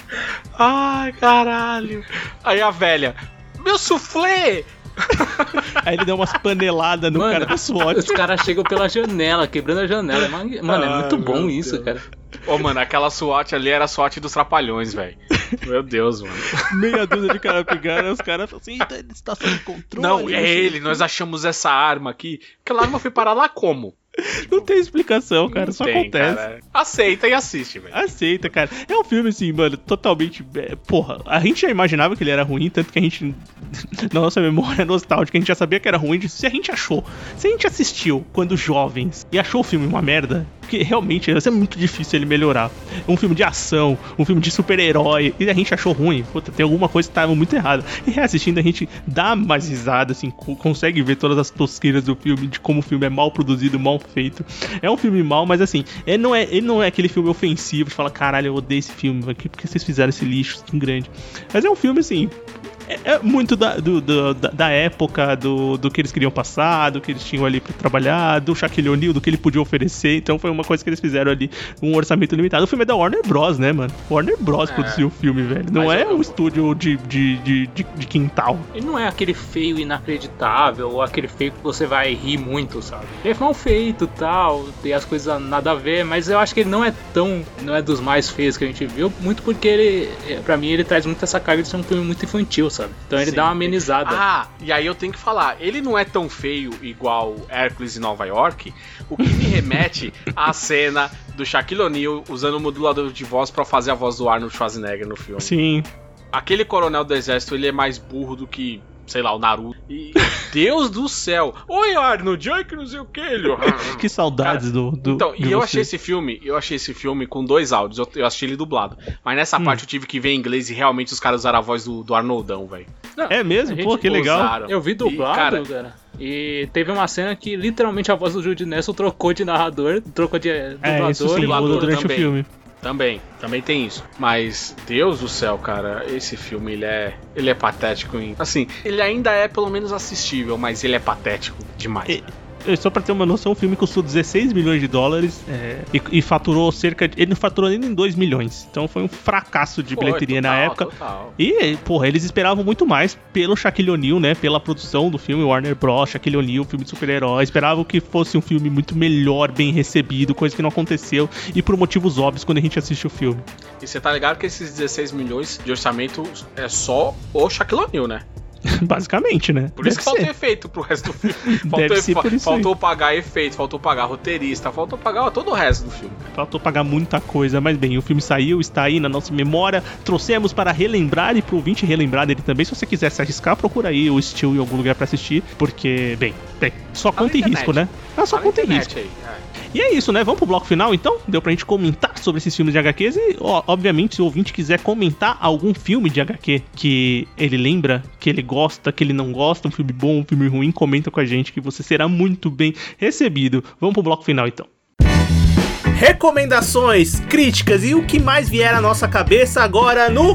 Ai, caralho. Aí a velha, meu soufflé! (laughs) Aí ele dá umas paneladas no cara da SWAT. os caras chegam pela janela, quebrando a janela. É Mano, é Ai, muito bom isso, Deus. cara. Ô, mano, aquela SWAT ali era a SWAT dos trapalhões, velho. Meu Deus, mano. Meia dúzia de cara pegaram, os caras falam assim, eita, ele está sob controle. Não, é ele, nós quê." achamos essa arma aqui. Aquela arma foi parar lá como? Não tem explicação, cara, Não só tem, acontece. cara. Aceita e assiste, velho. Aceita, cara. É um filme assim, mano, totalmente. é, porra, a gente já imaginava que ele era ruim, tanto que a gente, (laughs) na nossa memória nostálgica, a gente já sabia que era ruim. Se a gente achou, se a gente assistiu quando jovens e achou o filme uma merda, porque realmente ia ser muito difícil ele melhorar. Um filme de ação, um filme de super-herói, e a gente achou ruim, puta, tem alguma coisa que tava muito errada. E reassistindo, a gente dá mais risada, assim, co- consegue ver todas as tosqueiras do filme, de como o filme é mal produzido, mal feito. É um filme mal, mas assim, ele não é, ele não é aquele filme ofensivo de falar, caralho, eu odeio esse filme, por que vocês fizeram esse lixo tão grande? Mas é um filme assim. É é muito da, do- do- da, da época, do, do que eles queriam passar, do que eles tinham ali pra trabalhar, do Shaquille O'Neal, do que ele podia oferecer. Então foi uma coisa que eles fizeram ali, um orçamento limitado. O filme é da Warner Bros, né, mano? Warner Bros É. produziu o filme, velho. Não Mas é eu- um estúdio de, de, de, de, de quintal. Ele não é aquele feio inacreditável ou aquele feio que você vai rir muito, sabe? Ele é mal feito tal, tem as coisas nada a ver, mas eu acho que ele não é tão. não é dos mais feios que a gente viu, muito porque ele, é, pra mim, ele traz muito essa carga de ser um filme muito infantil, sabe? Então ele Sim. dá uma amenizada. Ah, e aí eu tenho que falar, ele não é tão feio igual Hércules em Nova York, o que me remete à (laughs) cena do Shaquille O'Neal usando o modulador de voz pra fazer a voz do Arnold Schwarzenegger no filme. Sim. Aquele coronel do exército, ele é mais burro do que, sei lá, o Naruto. E (laughs) Deus do céu. Oi, Arnold, ai que não sei o que, ele. (laughs) Que saudades do, do. Então, de e eu você. achei esse filme, eu achei esse filme com dois áudios, eu, eu assisti ele dublado. Mas nessa Hum. parte eu tive que ver em inglês e realmente os caras usaram a voz do, do Arnoldão, velho. É mesmo? Pô, que legal. Usaram. Eu vi dublado, E, cara, cara. E teve uma cena que literalmente a voz do Jude Nelson trocou de narrador, trocou de eh, dublador. É, isso sim, dublador muda durante também. o filme. Também, também tem isso. Mas, Deus do céu, cara, esse filme, ele é, ele é patético. Em, assim, ele ainda é pelo menos assistível, mas ele é patético demais. E- Só pra ter uma noção, o filme custou 16 milhões de dólares é, e, e faturou cerca de. Ele não faturou nem em 2 milhões. Então foi um fracasso de Foi, bilheteria na total, época. total. E, porra, eles esperavam muito mais pelo Shaquille O'Neal, né? Pela produção do filme Warner Bros., Shaquille O'Neal, filme de super-herói. Esperavam que fosse um filme muito melhor, bem recebido, coisa que não aconteceu. E por motivos óbvios quando a gente assiste o filme. E você tá ligado que esses 16 milhões de orçamento é só o Shaquille O'Neal, né? (laughs) Basicamente, né? Por isso Deve que faltou ser. efeito pro resto do filme. (laughs) Faltou, isso faltou pagar efeito, faltou pagar roteirista, faltou pagar todo o resto do filme. Faltou pagar muita coisa, mas bem, o filme saiu, está aí na nossa memória. Trouxemos para relembrar e pro ouvinte relembrar dele também. Se você quiser se arriscar, procura aí o Steel em algum lugar pra assistir, porque, bem, bem só conta em risco, né? Tá na conta e internet risco. aí. é. E é isso, né? Vamos pro bloco final então? Deu pra gente comentar sobre esses filmes de HQs e, ó, obviamente, se o ouvinte quiser comentar algum filme de HQ que ele lembra, que ele gosta, que ele não gosta, um filme bom, um filme ruim, comenta com a gente que você será muito bem recebido. Vamos pro bloco final então. Recomendações, críticas e o que mais vier à nossa cabeça agora no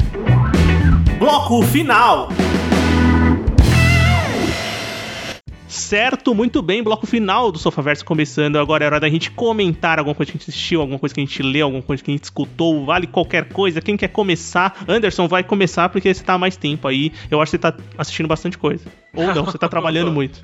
bloco final. Certo, muito bem, bloco final do Sofaverso começando. Agora é hora da gente comentar alguma coisa que a gente assistiu, alguma coisa que a gente leu, alguma coisa que a gente escutou, vale qualquer coisa. Quem quer começar? Anderson, vai começar porque você tá há mais tempo aí. Eu acho que você tá assistindo bastante coisa. Ou não, você tá (laughs) trabalhando muito.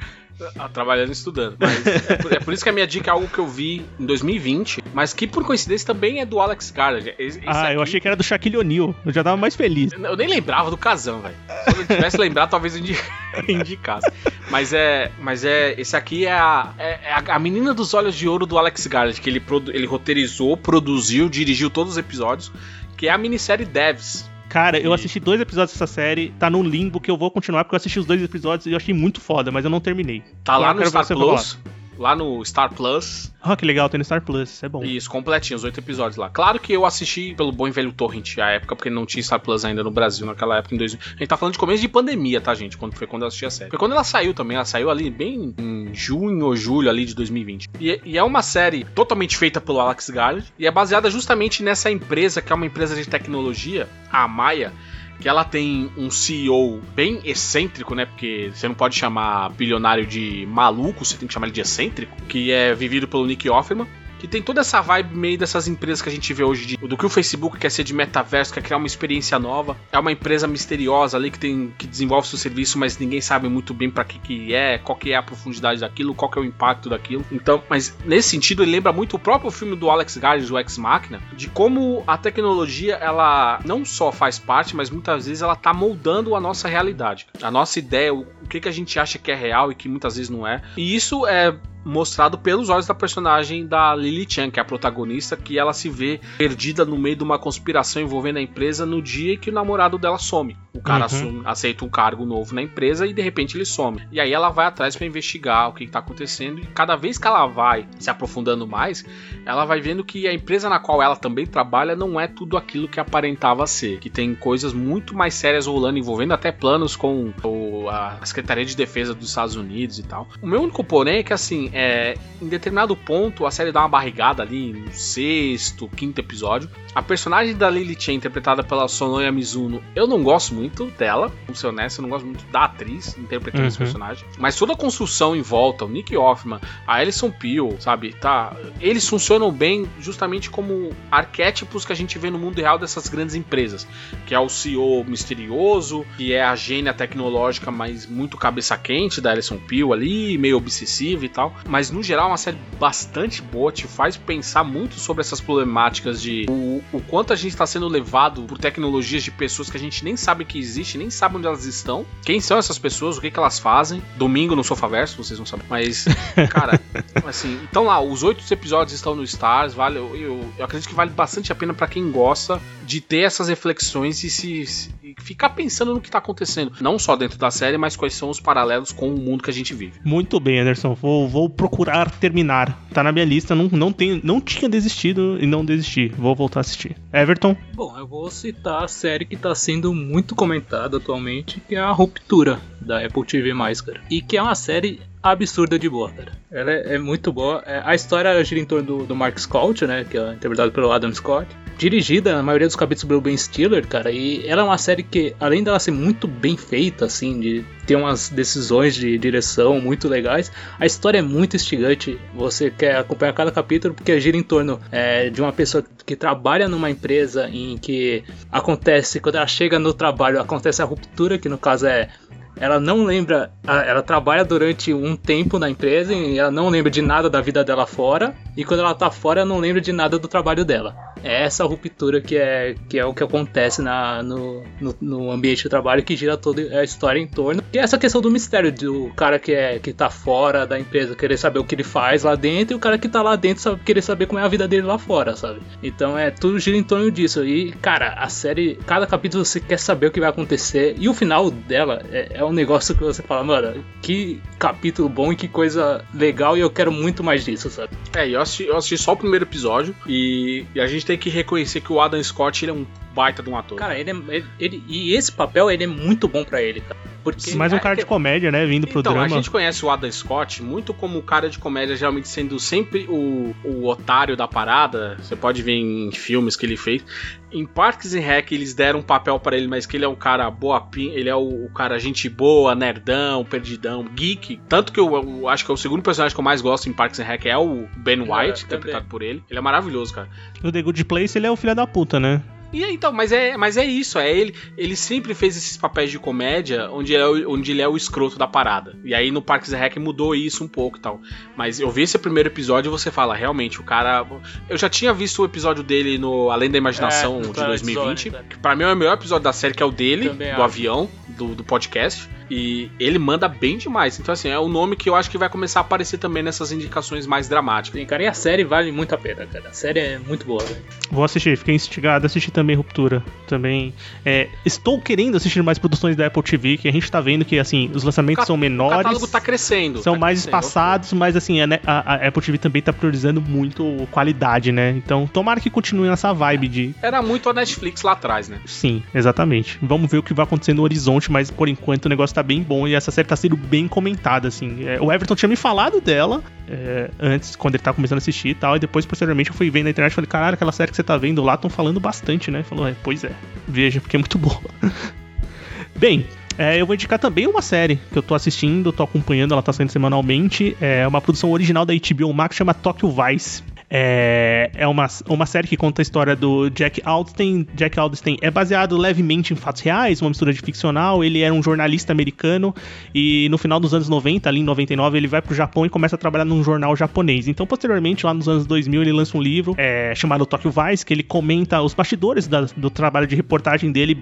Ah, Trabalhando e estudando. Mas é, por, é por isso que a minha dica é algo que eu vi em 2020, mas que por coincidência também é do Alex Garland. Esse- Ah, eu aqui- achei que era do Shaquille O'Neal. Eu já tava mais feliz. Eu nem lembrava do Casão, velho. Se eu tivesse lembrado, talvez eu indi- (laughs) indicasse. Mas é. Mas é. Esse aqui é a, é é a, a menina dos olhos de ouro do Alex Garland, que ele, produ- ele roteirizou, produziu, dirigiu todos os episódios, que é a minissérie Devs. Cara, eu assisti dois episódios dessa série, tá no limbo que eu vou continuar porque eu assisti os dois episódios e eu achei muito foda, mas eu não terminei. Tá Eu lá no Star Plus. Lá no Star Plus. Ah, que legal, tem no Star Plus, é bom. Isso, completinho, os oito episódios lá. Claro que eu assisti pelo bom e velho Torrent à época, porque não tinha Star Plus ainda no Brasil naquela época, em 2000. A gente tá falando de começo de pandemia, tá, gente? Quando foi quando eu assisti a série. Foi quando ela saiu também, ela saiu ali bem em junho ou julho ali de 2020. E, é- e é uma série totalmente feita pelo Alex Garland, e é baseada justamente nessa empresa, que é uma empresa de tecnologia, a Maia, que ela tem um CEO bem excêntrico, né? Porque você não pode chamar bilionário de maluco, você tem que chamar ele de excêntrico, que é vivido pelo Nick Offerman. Que tem toda essa vibe meio dessas empresas que a gente vê hoje, de- do que o Facebook quer ser de metaverso, quer criar uma experiência nova. É uma empresa misteriosa ali que tem que desenvolve seu serviço, mas ninguém sabe muito bem para que que é, qual que é a profundidade daquilo, qual que é o impacto daquilo. Então, mas nesse sentido ele lembra muito o próprio filme do Alex Garland, o Ex Machina, de como a tecnologia ela não só faz parte, mas muitas vezes ela tá moldando a nossa realidade, a nossa ideia, o, que que a gente acha que é real e que muitas vezes não é. E isso é mostrado pelos olhos da personagem da Lily Chan, que é a protagonista, que ela se vê perdida no meio de uma conspiração envolvendo a empresa no dia em que o namorado dela some. O cara Uhum. assume- aceita um cargo novo na empresa e de repente ele some. E aí ela vai atrás para investigar o que está acontecendo e cada vez que ela vai se aprofundando mais, ela vai vendo que a empresa na qual ela também trabalha não é tudo aquilo que aparentava ser, que tem coisas muito mais sérias rolando envolvendo até planos com o- a Secretaria de Defesa dos Estados Unidos e tal. O meu único porém é que assim, é, em determinado ponto a série dá uma barrigada ali no sexto, quinto episódio. A personagem da Lily Chen, interpretada pela Sonoya Mizuno, eu não gosto muito dela, vamos ser honesto, eu não gosto muito da atriz interpretando esse Uhum. personagem. Mas toda a construção em volta, o Nick Hoffman, a Alison Peel, sabe, tá, eles funcionam bem justamente como arquétipos que a gente vê no mundo real dessas grandes empresas, que é o CEO misterioso, que é a gênia tecnológica, mas muito cabeça quente da Alison Peel ali, meio obsessiva e tal. Mas no geral é uma série bastante boa, te faz pensar muito sobre essas problemáticas de o, o quanto a gente está sendo levado por tecnologias de pessoas que a gente nem sabe que existe, nem sabe onde elas estão, quem são essas pessoas, o que, que elas fazem. Domingo no Sofaverso, vocês não sabem. Mas, (laughs) cara, assim, então lá, os oito episódios estão no Stars, vale, eu, eu, eu acredito que vale bastante a pena para quem gosta de ter essas reflexões e se, se- e ficar pensando no que tá acontecendo, não só dentro da série, mas quais são os paralelos com o mundo que a gente vive. Muito bem, Anderson. Vou, vou procurar terminar. Tá na minha lista. Não, não, tenho, não tinha desistido e não desisti. Vou voltar a assistir. Everton? Bom, eu vou citar a série que tá sendo muito comentada atualmente, que é a Ruptura, da Apple TV+, cara. E que é uma série absurda de boa, cara. Ela é, é muito boa. É, a história gira em torno do, do Mark Scott, né, que é interpretado pelo Adam Scott. Dirigida, na maioria dos capítulos, pelo Ben Stiller, cara. E ela é uma série que, além dela ser muito bem feita, assim, de ter umas decisões de direção muito legais, a história é muito instigante. Você quer acompanhar cada capítulo porque gira em torno é, de uma pessoa que trabalha numa empresa em que acontece, quando ela chega no trabalho, acontece a ruptura, que no caso é ela não lembra, ela trabalha durante um tempo na empresa e ela não lembra de nada da vida dela fora, e quando ela tá fora, ela não lembra de nada do trabalho dela. É essa ruptura que é, que é o que acontece na, no, no, no ambiente de trabalho que gira toda a história em torno. E essa questão do mistério do cara que, é, que tá fora da empresa querer saber o que ele faz lá dentro e o cara que tá lá dentro sabe, querer saber como é a vida dele lá fora, sabe? Então é tudo gira em torno disso. E, cara, a série, cada capítulo você quer saber o que vai acontecer. E o final dela é, é um negócio que você fala, mano, que capítulo bom e que coisa legal e eu quero muito mais disso, sabe? É, eu assisti, eu assisti só o primeiro episódio e, e, a gente tem que reconhecer que o Adam Scott ele é um baita de um ator. Cara, ele, é, ele, ele e esse papel ele é muito bom para ele, cara. Porque mais um cara de comédia, né? Vindo pro então, drama. A gente conhece o Adam Scott muito como o cara de comédia, geralmente sendo sempre o, o otário da parada. Você pode ver em filmes que ele fez. Em Parks and Rec eles deram um papel para ele, mas que ele é um cara boa, ele é o, o, cara gente boa, nerdão, perdidão, geek. Tanto que eu, eu, acho que é o segundo personagem que eu mais gosto em Parks and Rec é o Ben White, é, interpretado por ele. Ele é maravilhoso, cara. No The Good Place ele é o filho da puta, né? E então, mas é, mas é isso, é ele, ele sempre fez esses papéis de comédia onde ele, é o, onde ele é o escroto da parada. E aí no Parks and Rec mudou isso um pouco e tal. Mas eu vi esse primeiro episódio e você fala, realmente, o cara. Eu já tinha visto o episódio dele no Além da Imaginação é, de 2020, episódio, que pra mim é o melhor episódio da série, que é o dele, Também do acho. avião, do, do podcast. E ele manda bem demais. Então, assim, é um nome que eu acho que vai começar a aparecer também nessas indicações mais dramáticas. Sim, cara, e a série vale muito a pena, cara. A série é muito boa, velho. Vou assistir, fiquei instigado a assistir também Ruptura. Também. É, estou querendo assistir mais produções da Apple TV, que a gente tá vendo que, assim, os lançamentos são menores. O catálogo tá crescendo. São tá mais crescendo. espaçados, mas, assim, a, a, a, Apple TV também tá priorizando muito qualidade, né? Então, tomara que continue nessa vibe de. Era muito a Netflix lá atrás, né? Sim, exatamente. Vamos ver o que vai acontecer no horizonte, mas por enquanto o negócio tá bem bom e essa série tá sendo bem comentada, assim. É, o Everton tinha me falado dela é, antes, quando ele tava começando a assistir e tal, e depois, posteriormente, eu fui ver na internet e falei, caralho, aquela série que você tá vendo lá, estão falando bastante, né? Falou, é, pois é, veja, porque é muito boa. (laughs) bem, é, eu vou indicar também uma série que eu tô assistindo, tô acompanhando, ela tá saindo semanalmente. É uma produção original da HBO Max, chama Tokyo Vice. É, é uma, uma série que conta a história do Jack Aldenstein. Jack Aldenstein é baseado levemente em fatos reais, uma mistura de ficcional. Ele era um jornalista americano e no final dos anos 90, ali em 99, ele vai pro Japão e começa a trabalhar num jornal japonês. Então, posteriormente, lá nos anos 2000, ele lança um livro é, chamado Tokyo Vice, que ele comenta os bastidores da, do trabalho de reportagem dele,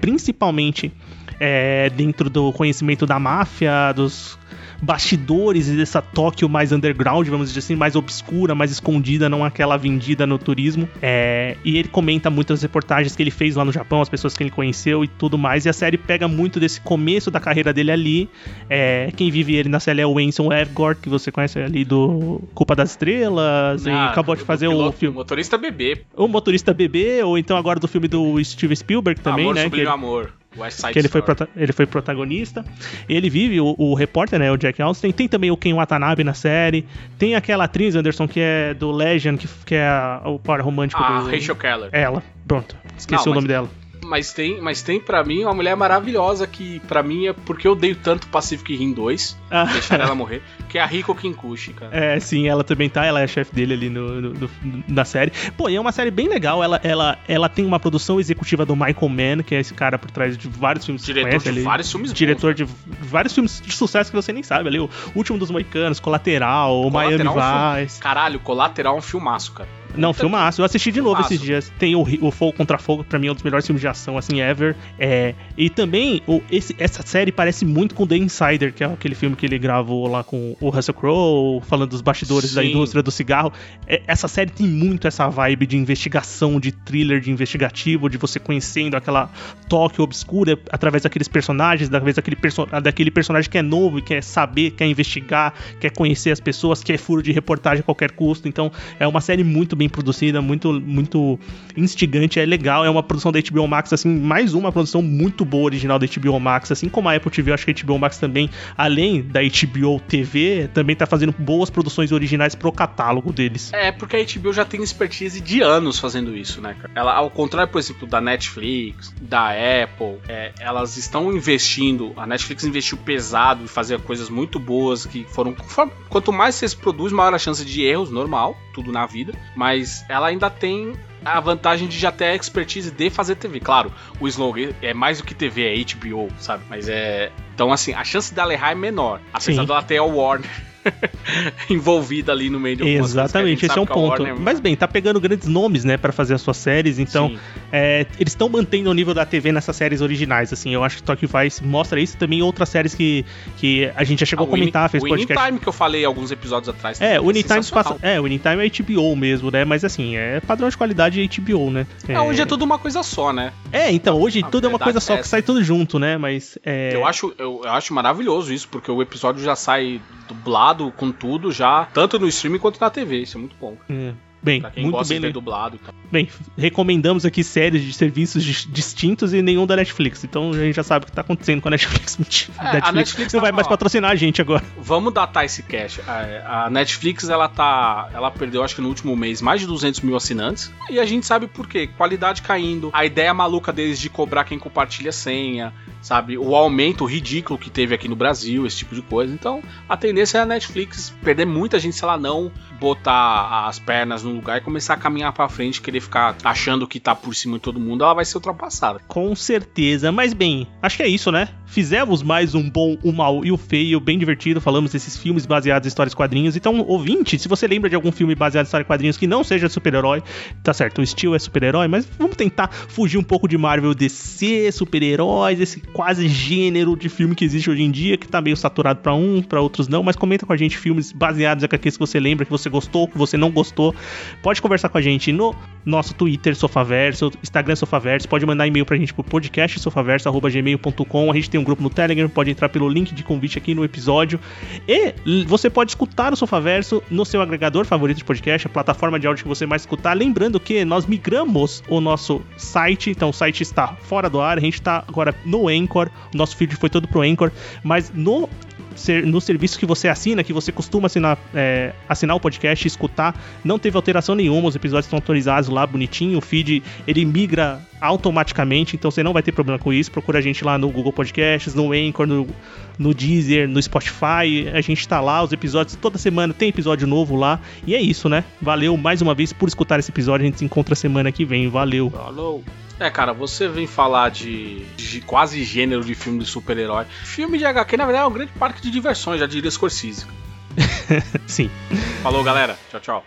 principalmente é, dentro do conhecimento da máfia, dos bastidores dessa Tóquio mais underground, vamos dizer assim, mais obscura, mais escondida, não aquela vendida no turismo. É, e ele comenta muitas reportagens que ele fez lá no Japão, as pessoas que ele conheceu e tudo mais. E a série pega muito desse começo da carreira dele ali. É, quem vive ele na série é o Winston Evgort, que você conhece ali do Culpa das Estrelas, ah, e acabou de fazer o filme. O Motorista Bebê. O Motorista Bebê, ou então agora do filme do Steven Spielberg também, amor né? Que ele... amor que ele foi, ele foi protagonista. Ele vive, o, o repórter, né, o Jack Austin. Tem também o Ken Watanabe na série. Tem aquela atriz, Anderson, que é do Legend, que, que é a, o par romântico ah, do... Rachel Keller. Ela, pronto. Esqueci Não, o nome dela. Mas tem, mas tem para mim uma mulher maravilhosa que para mim é porque eu odeio tanto Pacific Rim 2, ah. deixar ela morrer, que é a Rico Kinkushi, cara. É, sim, ela também tá, ela é chefe dele ali no, no, no, na série. Pô, e é uma série bem legal, ela, ela, ela tem uma produção executiva do Michael Mann, que é esse cara por trás de vários filmes Diretor conhece, de ali, vários filmes Diretor bons, de vários filmes de sucesso que você nem sabe ali, o Último dos Moicanos, Colateral, o Miami Vice. Caralho, Colateral é um filmaço, cara. Não, filmaço. Eu assisti de novo filmaço. esses dias. Tem o, o Fogo contra Fogo, pra mim é um dos melhores filmes de ação, assim, ever. É, e também, o, esse, essa série parece muito com The Insider, que é aquele filme que ele gravou lá com o Russell Crowe, falando dos bastidores Sim. da indústria do cigarro. É, essa série tem muito essa vibe de investigação, de thriller, de investigativo, de você conhecendo aquela toque obscura através daqueles personagens, através daquele, perso daquele personagem que é novo e quer saber, quer investigar, quer conhecer as pessoas, quer furo de reportagem a qualquer custo. Então, é uma série muito bem bem produzida, muito, muito instigante, é legal, é uma produção da HBO Max, assim, mais uma produção muito boa original da HBO Max, assim como a Apple TV, acho que a HBO Max também, além da HBO TV, também tá fazendo boas produções originais pro catálogo deles. É, porque a HBO já tem expertise de anos fazendo isso, né, cara? Ela, ao contrário, por exemplo, da Netflix, da Apple, é, elas estão investindo, a Netflix investiu pesado em fazer coisas muito boas que foram. Quanto mais você produz, maior a chance de erros, normal, tudo na vida, mas mas ela ainda tem a vantagem de já ter a expertise de fazer TV. Claro, o slogan é mais do que TV, é HBO, sabe? Mas é. Então, assim, a chance dela errar é menor. Apesar Sim. dela ter a Warner (laughs) envolvida ali no meio de algumas Exatamente, esse é um ponto. Warner, Mas bem, tá pegando grandes nomes, né, para fazer as suas séries, então é, eles estão mantendo o nível da TV nessas séries originais, assim, eu acho que Tokyo Vice mostra isso também outras séries que, que a gente já chegou ah, a comentar, fez o podcast. Time que eu falei alguns episódios atrás. É, o Anytime passa, é, o Anytime é HBO mesmo, né, mas assim, é padrão de qualidade HBO, né. É, hoje é tudo uma coisa só, né? É, então, hoje a tudo é uma coisa só, é que sai tudo junto, né, mas... É... Eu, acho, eu, eu acho maravilhoso isso, porque o episódio já sai dublado com tudo já, tanto no streaming quanto na TV. Isso é muito bom. É. Bem, muito bem dublado. Bem, recomendamos aqui séries de serviços distintos e nenhum da Netflix. Então a gente já sabe o que tá acontecendo com a Netflix. (laughs) É, a Netflix não tá vai mais patrocinar a gente agora. Vamos datar esse cash. A, a Netflix ela tá, ela perdeu acho que no último mês mais de 200 mil assinantes e a gente sabe por quê. Qualidade caindo, a ideia maluca deles de cobrar quem compartilha senha, sabe? O aumento ridículo que teve aqui no Brasil, esse tipo de coisa. Então, a tendência é a Netflix perder muita gente se ela não botar as pernas no lugar e começar a caminhar para frente, querer ficar achando que tá por cima de todo mundo, ela vai ser ultrapassada. Com certeza. Mas bem, acho que é isso, né? Fizemos mais um bom, o mal e o feio, bem divertido. Falamos desses filmes baseados em histórias quadrinhos. Então, ouvinte, se você lembra de algum filme baseado em histórias quadrinhos que não seja super-herói, tá certo, o estilo é super-herói, mas vamos tentar fugir um pouco de Marvel DC, super-heróis, esse quase gênero de filme que existe hoje em dia, que tá meio saturado para um, para outros não, mas comenta com a gente filmes baseados em HQs que você lembra, que você gostou, que você não gostou. Pode conversar com a gente no nosso Twitter Sofaverso, Instagram Sofaverso, pode mandar e-mail pra gente pro podcast sofaverso@gmail.com. A gente tem um grupo no Telegram, pode entrar pelo link de convite aqui no episódio. E você pode escutar o Sofaverso no seu agregador favorito de podcast, a plataforma de áudio que você mais escutar. Lembrando que nós migramos o nosso site, então o site está fora do ar, a gente está agora no Anchor, o nosso feed foi todo pro Anchor, mas no no serviço que você assina, que você costuma assinar, é, assinar o podcast e escutar, não teve alteração nenhuma, os episódios estão autorizados lá, bonitinho, o feed ele migra automaticamente, então você não vai ter problema com isso. Procura a gente lá no Google Podcasts, no Anchor, no, no Deezer, no Spotify. A gente tá lá, os episódios, toda semana tem episódio novo lá. E é isso, né? Valeu mais uma vez por escutar esse episódio. A gente se encontra semana que vem. Valeu. Falou. É, cara, você vem falar de, de quase gênero de filme de super-herói. Filme de HQ, na verdade, é um grande parque de diversões, já diria Scorsese. (laughs) Sim. Falou, galera. Tchau, tchau.